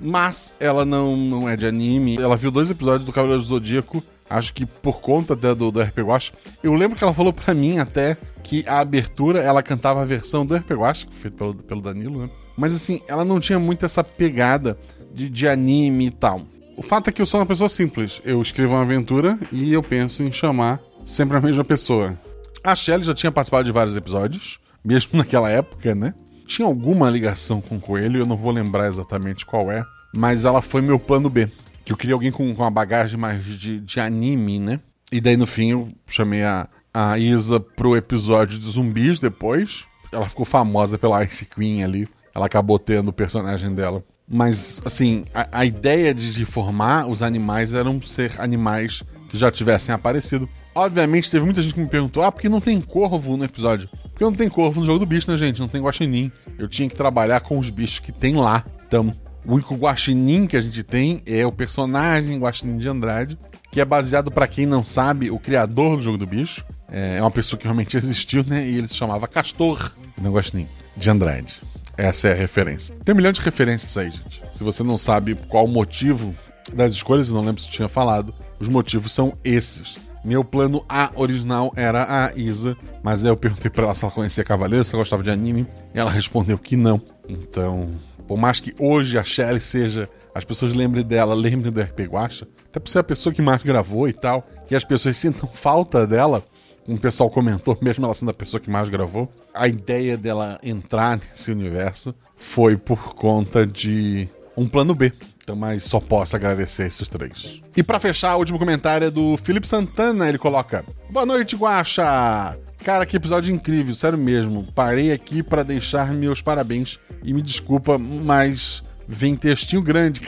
Mas ela não, não é de anime. Ela viu dois episódios do Cavaleiro do Zodíaco, acho que por conta até do, do RPG Watch. Eu lembro que ela falou para mim até que a abertura ela cantava a versão do RPG Watch, feito pelo, pelo Danilo, né? Mas assim, ela não tinha muito essa pegada de, de anime e tal. O fato é que eu sou uma pessoa simples. Eu escrevo uma aventura e eu penso em chamar sempre a mesma pessoa. A Shelly já tinha participado de vários episódios, mesmo naquela época, né? Tinha alguma ligação com o Coelho, eu não vou lembrar exatamente qual é, mas ela foi meu plano B. Que eu queria alguém com, com uma bagagem mais de, de anime, né? E daí no fim eu chamei a, a Isa pro episódio de zumbis depois. Ela ficou famosa pela Ice Queen ali. Ela acabou tendo o personagem dela. Mas, assim, a, a ideia de, de formar os animais eram ser animais que já tivessem aparecido. Obviamente, teve muita gente que me perguntou: ah, por que não tem corvo no episódio? Porque não tem corvo no jogo do bicho, né, gente? Não tem guaxinim. Eu tinha que trabalhar com os bichos que tem lá. Então, o único guaxinim que a gente tem é o personagem Guaxinim de Andrade, que é baseado, para quem não sabe, o criador do jogo do bicho. É uma pessoa que realmente existiu, né? E ele se chamava Castor, não Guaxinim, de Andrade. Essa é a referência. Tem um milhão de referências aí, gente. Se você não sabe qual o motivo das escolhas, eu não lembro se tinha falado, os motivos são esses. Meu plano A original era a Isa, mas aí eu perguntei pra ela se ela conhecia Cavaleiro, se ela gostava de anime, e ela respondeu que não. Então, por mais que hoje a Shelly seja, as pessoas lembrem dela, lembrem do RP Guacha, até por ser a pessoa que mais gravou e tal, e as pessoas sintam falta dela, um pessoal comentou, mesmo ela sendo a pessoa que mais gravou, a ideia dela entrar nesse universo foi por conta de um plano B. Então, mas só posso agradecer esses três. E para fechar, o último comentário é do Felipe Santana. Ele coloca: Boa noite, Guaxa! Cara, que episódio incrível, sério mesmo. Parei aqui para deixar meus parabéns e me desculpa, mas vem textinho grande.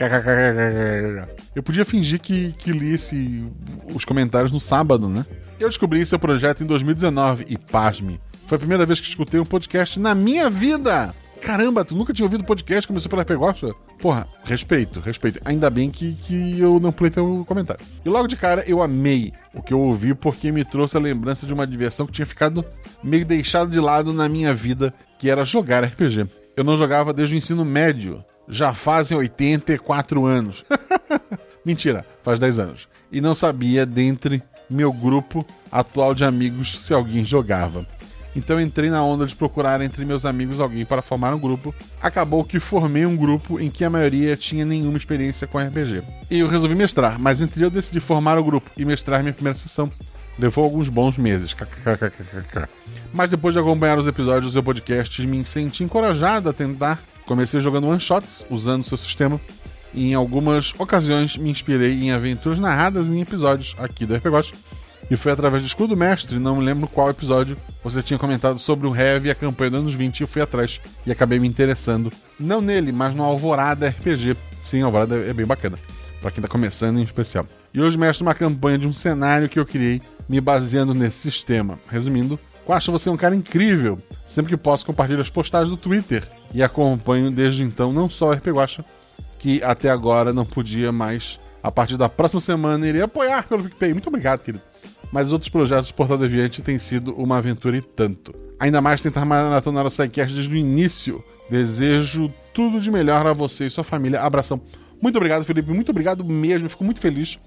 Eu podia fingir que, que li esse, os comentários no sábado, né? Eu descobri seu projeto em 2019 e, pasme, foi a primeira vez que escutei um podcast na minha vida. Caramba, tu nunca tinha ouvido podcast, começou pela Pegosta? Porra, respeito, respeito. Ainda bem que, que eu não pulei teu comentário. E logo de cara eu amei o que eu ouvi porque me trouxe a lembrança de uma diversão que tinha ficado meio deixado de lado na minha vida, que era jogar RPG. Eu não jogava desde o ensino médio. Já fazem 84 anos. Mentira, faz 10 anos. E não sabia, dentre meu grupo atual de amigos, se alguém jogava. Então entrei na onda de procurar entre meus amigos alguém para formar um grupo. Acabou que formei um grupo em que a maioria tinha nenhuma experiência com RPG. E eu resolvi mestrar, mas entre eu decidi formar o grupo e mestrar minha primeira sessão. Levou alguns bons meses. Mas depois de acompanhar os episódios do seu podcast, me senti encorajado a tentar. Comecei jogando one-shots, usando seu sistema. E em algumas ocasiões me inspirei em aventuras narradas em episódios aqui do RPG e foi através do Escudo Mestre, não me lembro qual episódio, você tinha comentado sobre o Heavy e a campanha dos anos 20 e fui atrás e acabei me interessando. Não nele, mas no Alvorada RPG. Sim, Alvorada é bem bacana. Para quem tá começando em especial. E hoje mestre uma campanha de um cenário que eu criei me baseando nesse sistema. Resumindo, acho você um cara incrível. Sempre que posso compartilho as postagens do Twitter e acompanho desde então não só o RP Guacha, que até agora não podia mais. A partir da próxima semana irei apoiar pelo PicPay. Muito obrigado, querido mas os outros projetos do Portal Deviante têm sido uma aventura e tanto. Ainda mais tentar maratonar o SciCast desde o início. Desejo tudo de melhor a você e sua família. Abração. Muito obrigado, Felipe. Muito obrigado mesmo. Fico muito feliz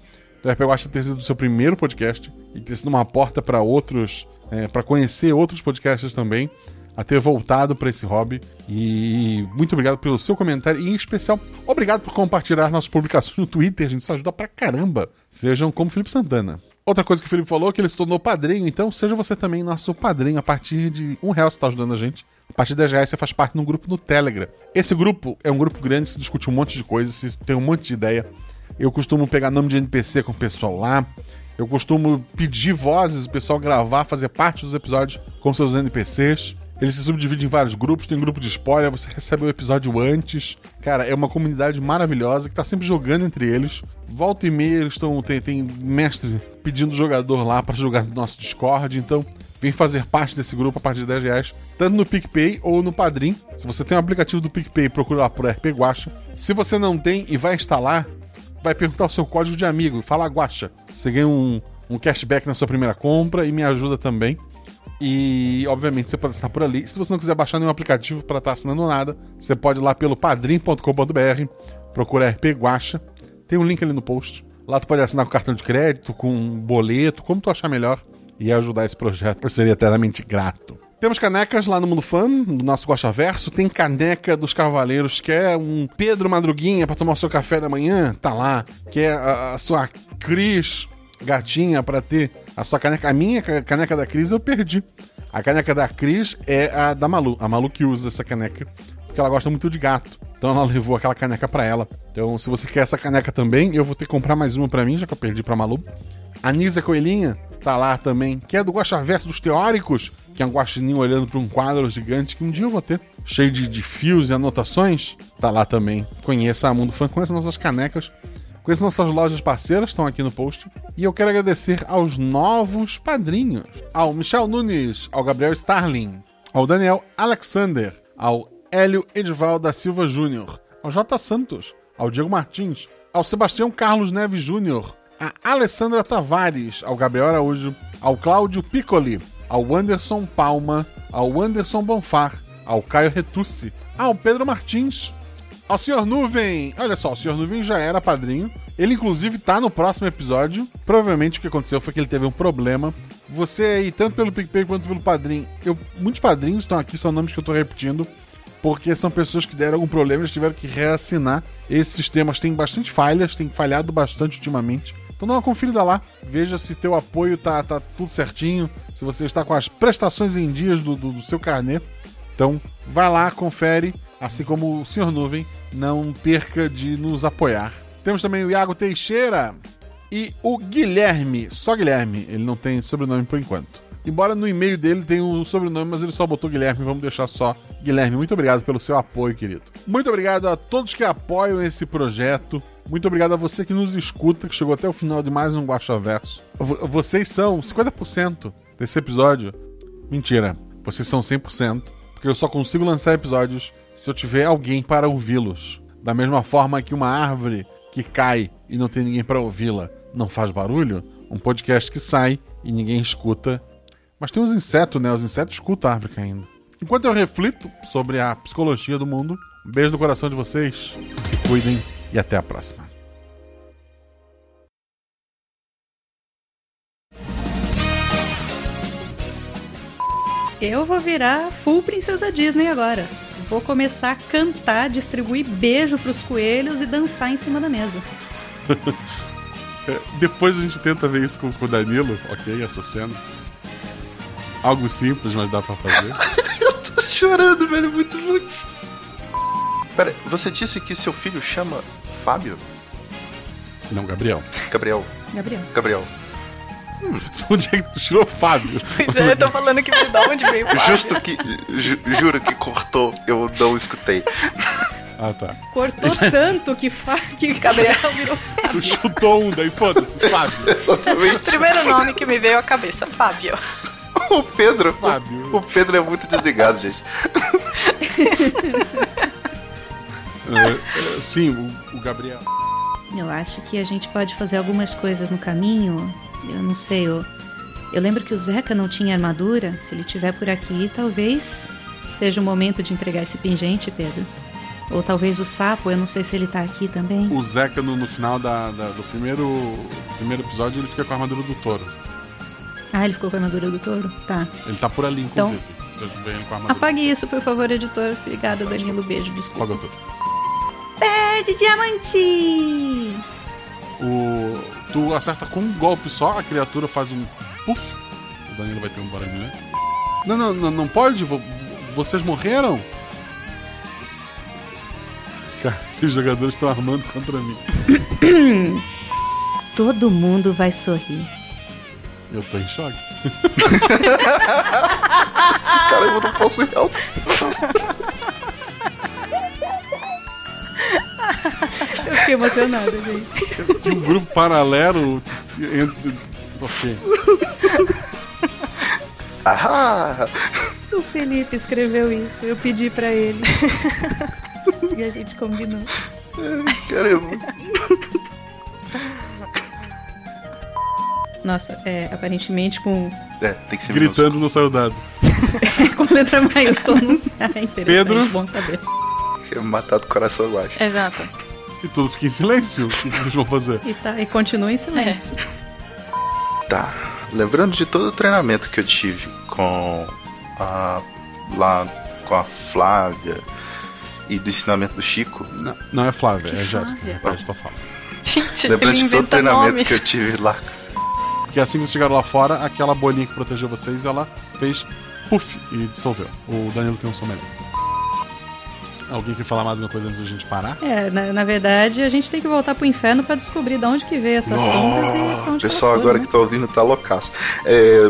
do RPG Watch ter sido o seu primeiro podcast e ter sido uma porta para outros, é, para conhecer outros podcasts também, a ter voltado para esse hobby. E muito obrigado pelo seu comentário e, em especial, obrigado por compartilhar nossas publicações no Twitter. Gente isso ajuda pra caramba. Sejam como Felipe Santana. Outra coisa que o Felipe falou é que ele se tornou padrinho, então seja você também nosso padrinho. A partir de um real você está ajudando a gente. A partir de 10 reais você faz parte de um grupo no Telegram. Esse grupo é um grupo grande, se discute um monte de coisas, se tem um monte de ideia. Eu costumo pegar nome de NPC com o pessoal lá. Eu costumo pedir vozes, o pessoal gravar, fazer parte dos episódios com seus NPCs. Ele se subdivide em vários grupos, tem grupo de spoiler, você recebe o episódio antes. Cara, é uma comunidade maravilhosa que tá sempre jogando entre eles. Volta e meia eles estão. Tem, tem mestre pedindo jogador lá para jogar no nosso Discord, então vem fazer parte desse grupo a partir de 10 reais, tanto no PicPay ou no Padrim. Se você tem o um aplicativo do PicPay, procura lá por RP Guacha. Se você não tem e vai instalar, vai perguntar o seu código de amigo, fala Guacha. Você ganha um, um cashback na sua primeira compra e me ajuda também. E, obviamente, você pode estar por ali. Se você não quiser baixar nenhum aplicativo para estar assinando nada, você pode ir lá pelo padrim.com.br, procura RP Guacha. Tem um link ali no post. Lá tu pode assinar com cartão de crédito, com boleto, como tu achar melhor, e ajudar esse projeto. Eu seria eternamente grato. Temos canecas lá no Mundo Fã, do nosso Gosta Verso. Tem caneca dos Cavaleiros, que é um Pedro Madruguinha para tomar o seu café da manhã, tá lá. Que é a, a sua Cris gatinha para ter a sua caneca. A minha caneca da Cris eu perdi. A caneca da Cris é a da Malu. A Malu que usa essa caneca porque ela gosta muito de gato. Então ela levou aquela caneca para ela. Então, se você quer essa caneca também, eu vou ter que comprar mais uma para mim, já que eu perdi pra Malu. A Nisa Coelhinha tá lá também, que é do Guaxaverso dos Teóricos, que é um guaxininho olhando para um quadro gigante que um dia eu vou ter, cheio de, de fios e anotações. Tá lá também. Conheça a Mundo Fã, conheça nossas canecas. Conheça nossas lojas parceiras, estão aqui no post. E eu quero agradecer aos novos padrinhos: ao Michel Nunes, ao Gabriel Starling, ao Daniel Alexander, ao Hélio Edval da Silva Júnior, ao J. Santos, ao Diego Martins, ao Sebastião Carlos Neves Júnior, a Alessandra Tavares, ao Gabriel Araújo, ao Cláudio Piccoli, ao Anderson Palma, ao Anderson Bonfar, ao Caio Retucci, ao Pedro Martins, ao Sr. Nuvem. Olha só, o Sr. Nuvem já era padrinho. Ele, inclusive, tá no próximo episódio. Provavelmente o que aconteceu foi que ele teve um problema. Você aí, tanto pelo PicPay quanto pelo padrinho. Eu, muitos padrinhos estão aqui, são nomes que eu tô repetindo. Porque são pessoas que deram algum problema, eles tiveram que reassinar. Esses sistemas têm bastante falhas, têm falhado bastante ultimamente. Então dá uma conferida lá, veja se teu apoio tá, tá tudo certinho, se você está com as prestações em dias do, do, do seu carnê. Então vai lá, confere assim como o Sr. Nuvem, não perca de nos apoiar. Temos também o Iago Teixeira e o Guilherme, só Guilherme, ele não tem sobrenome por enquanto. Embora no e-mail dele tenha um sobrenome, mas ele só botou Guilherme, vamos deixar só Guilherme. Muito obrigado pelo seu apoio, querido. Muito obrigado a todos que apoiam esse projeto. Muito obrigado a você que nos escuta, que chegou até o final de mais um Guacha Verso. Vocês são 50% desse episódio. Mentira, vocês são 100%, porque eu só consigo lançar episódios se eu tiver alguém para ouvi-los. Da mesma forma que uma árvore que cai e não tem ninguém para ouvi-la não faz barulho, um podcast que sai e ninguém escuta. Mas tem os insetos, né? Os insetos escutam a árvore caindo. Enquanto eu reflito sobre a psicologia do mundo, um beijo no coração de vocês, se cuidem e até a próxima. Eu vou virar full princesa Disney agora. Vou começar a cantar, distribuir beijo pros coelhos e dançar em cima da mesa. Depois a gente tenta ver isso com, com o Danilo, ok? Essa cena. Algo simples, mas dá pra fazer. Eu tô chorando, velho, muito, muito. Pera, você disse que seu filho chama Fábio? Não, Gabriel. Gabriel. Gabriel. Gabriel. Onde é que tu tirou Fábio? Pois é, eu tô falando que me dá onde veio Fábio. Justo que. Ju, juro que cortou, eu não escutei. Ah, tá. Cortou tanto que, fa... que Gabriel virou Tu chutou um, daí foda-se. Fábio. Exatamente. Primeiro nome que me veio à cabeça, Fábio. O Pedro. Fábio. O Pedro é muito desligado, gente. é, é, sim, o, o Gabriel. Eu acho que a gente pode fazer algumas coisas no caminho. Eu não sei, eu, eu lembro que o Zeca não tinha armadura. Se ele tiver por aqui, talvez seja o momento de entregar esse pingente, Pedro. Ou talvez o sapo, eu não sei se ele tá aqui também. O Zeca, no, no final da, da- do primeiro, primeiro episódio, ele fica com a armadura do touro. Ah, ele ficou com a armadura do touro? Tá. Ele tá por ali, Então- inclusive. Armadura. Apague isso, por favor, editor. Obrigada, Danilo. Beijo, desculpa. Apaga tudo. Pé de diamante! O, tu acerta com um golpe só, a criatura faz um puff. O Danilo vai ter um barulho, né? Não, não, não, não pode? Vo- vo- Vocês morreram? Cara, os jogadores estão armando contra mim. Todo mundo vai sorrir. Eu tô em choque. Esse cara eu não posso ir alto. Eu fiquei emocionada, gente. Tinha um grupo paralelo. Entre... Ok. Ah! O Felipe escreveu isso. Eu pedi pra ele. e a gente combinou. Caramba. Nossa, é, aparentemente com, É, tem que ser Gritando não saiu dado. com letra maiúscula não sai. Interessante, Pedro? bom saber. Minúsculo. Matar do coração baixo. Exato. E tudo fica em silêncio. O que vocês vão fazer? E, tá, e continua em silêncio. Tá. Lembrando de todo o treinamento que eu tive com a. lá com a Flávia e do ensinamento do Chico. Não, não é Flávia, Que é Jéssica. Fala. Gente, Lembrando ele de todo o treinamento nomes. que eu tive lá. Que assim que vocês chegaram lá fora, aquela bolinha que protegeu vocês, ela fez puff e dissolveu. O Danilo tem um som melhor. Alguém quer falar mais alguma coisa antes da gente parar? É, na, na verdade, a gente tem que voltar pro inferno pra descobrir de onde que veio essas sombras e onde pessoal agora né? que tá ouvindo tá loucaço. É,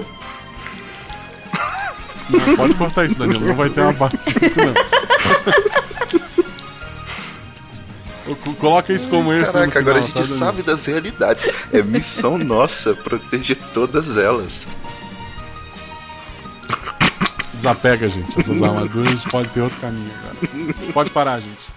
Não, pode cortar isso, Danilo. Não vai ter uma parte 5, não. Co- Coloca isso como esse. Caraca, agora a final, gente tá, sabe das realidades. É missão nossa proteger todas elas. Desapega, gente. Essas armaduras pode ter outro caminho agora. Pode parar, gente.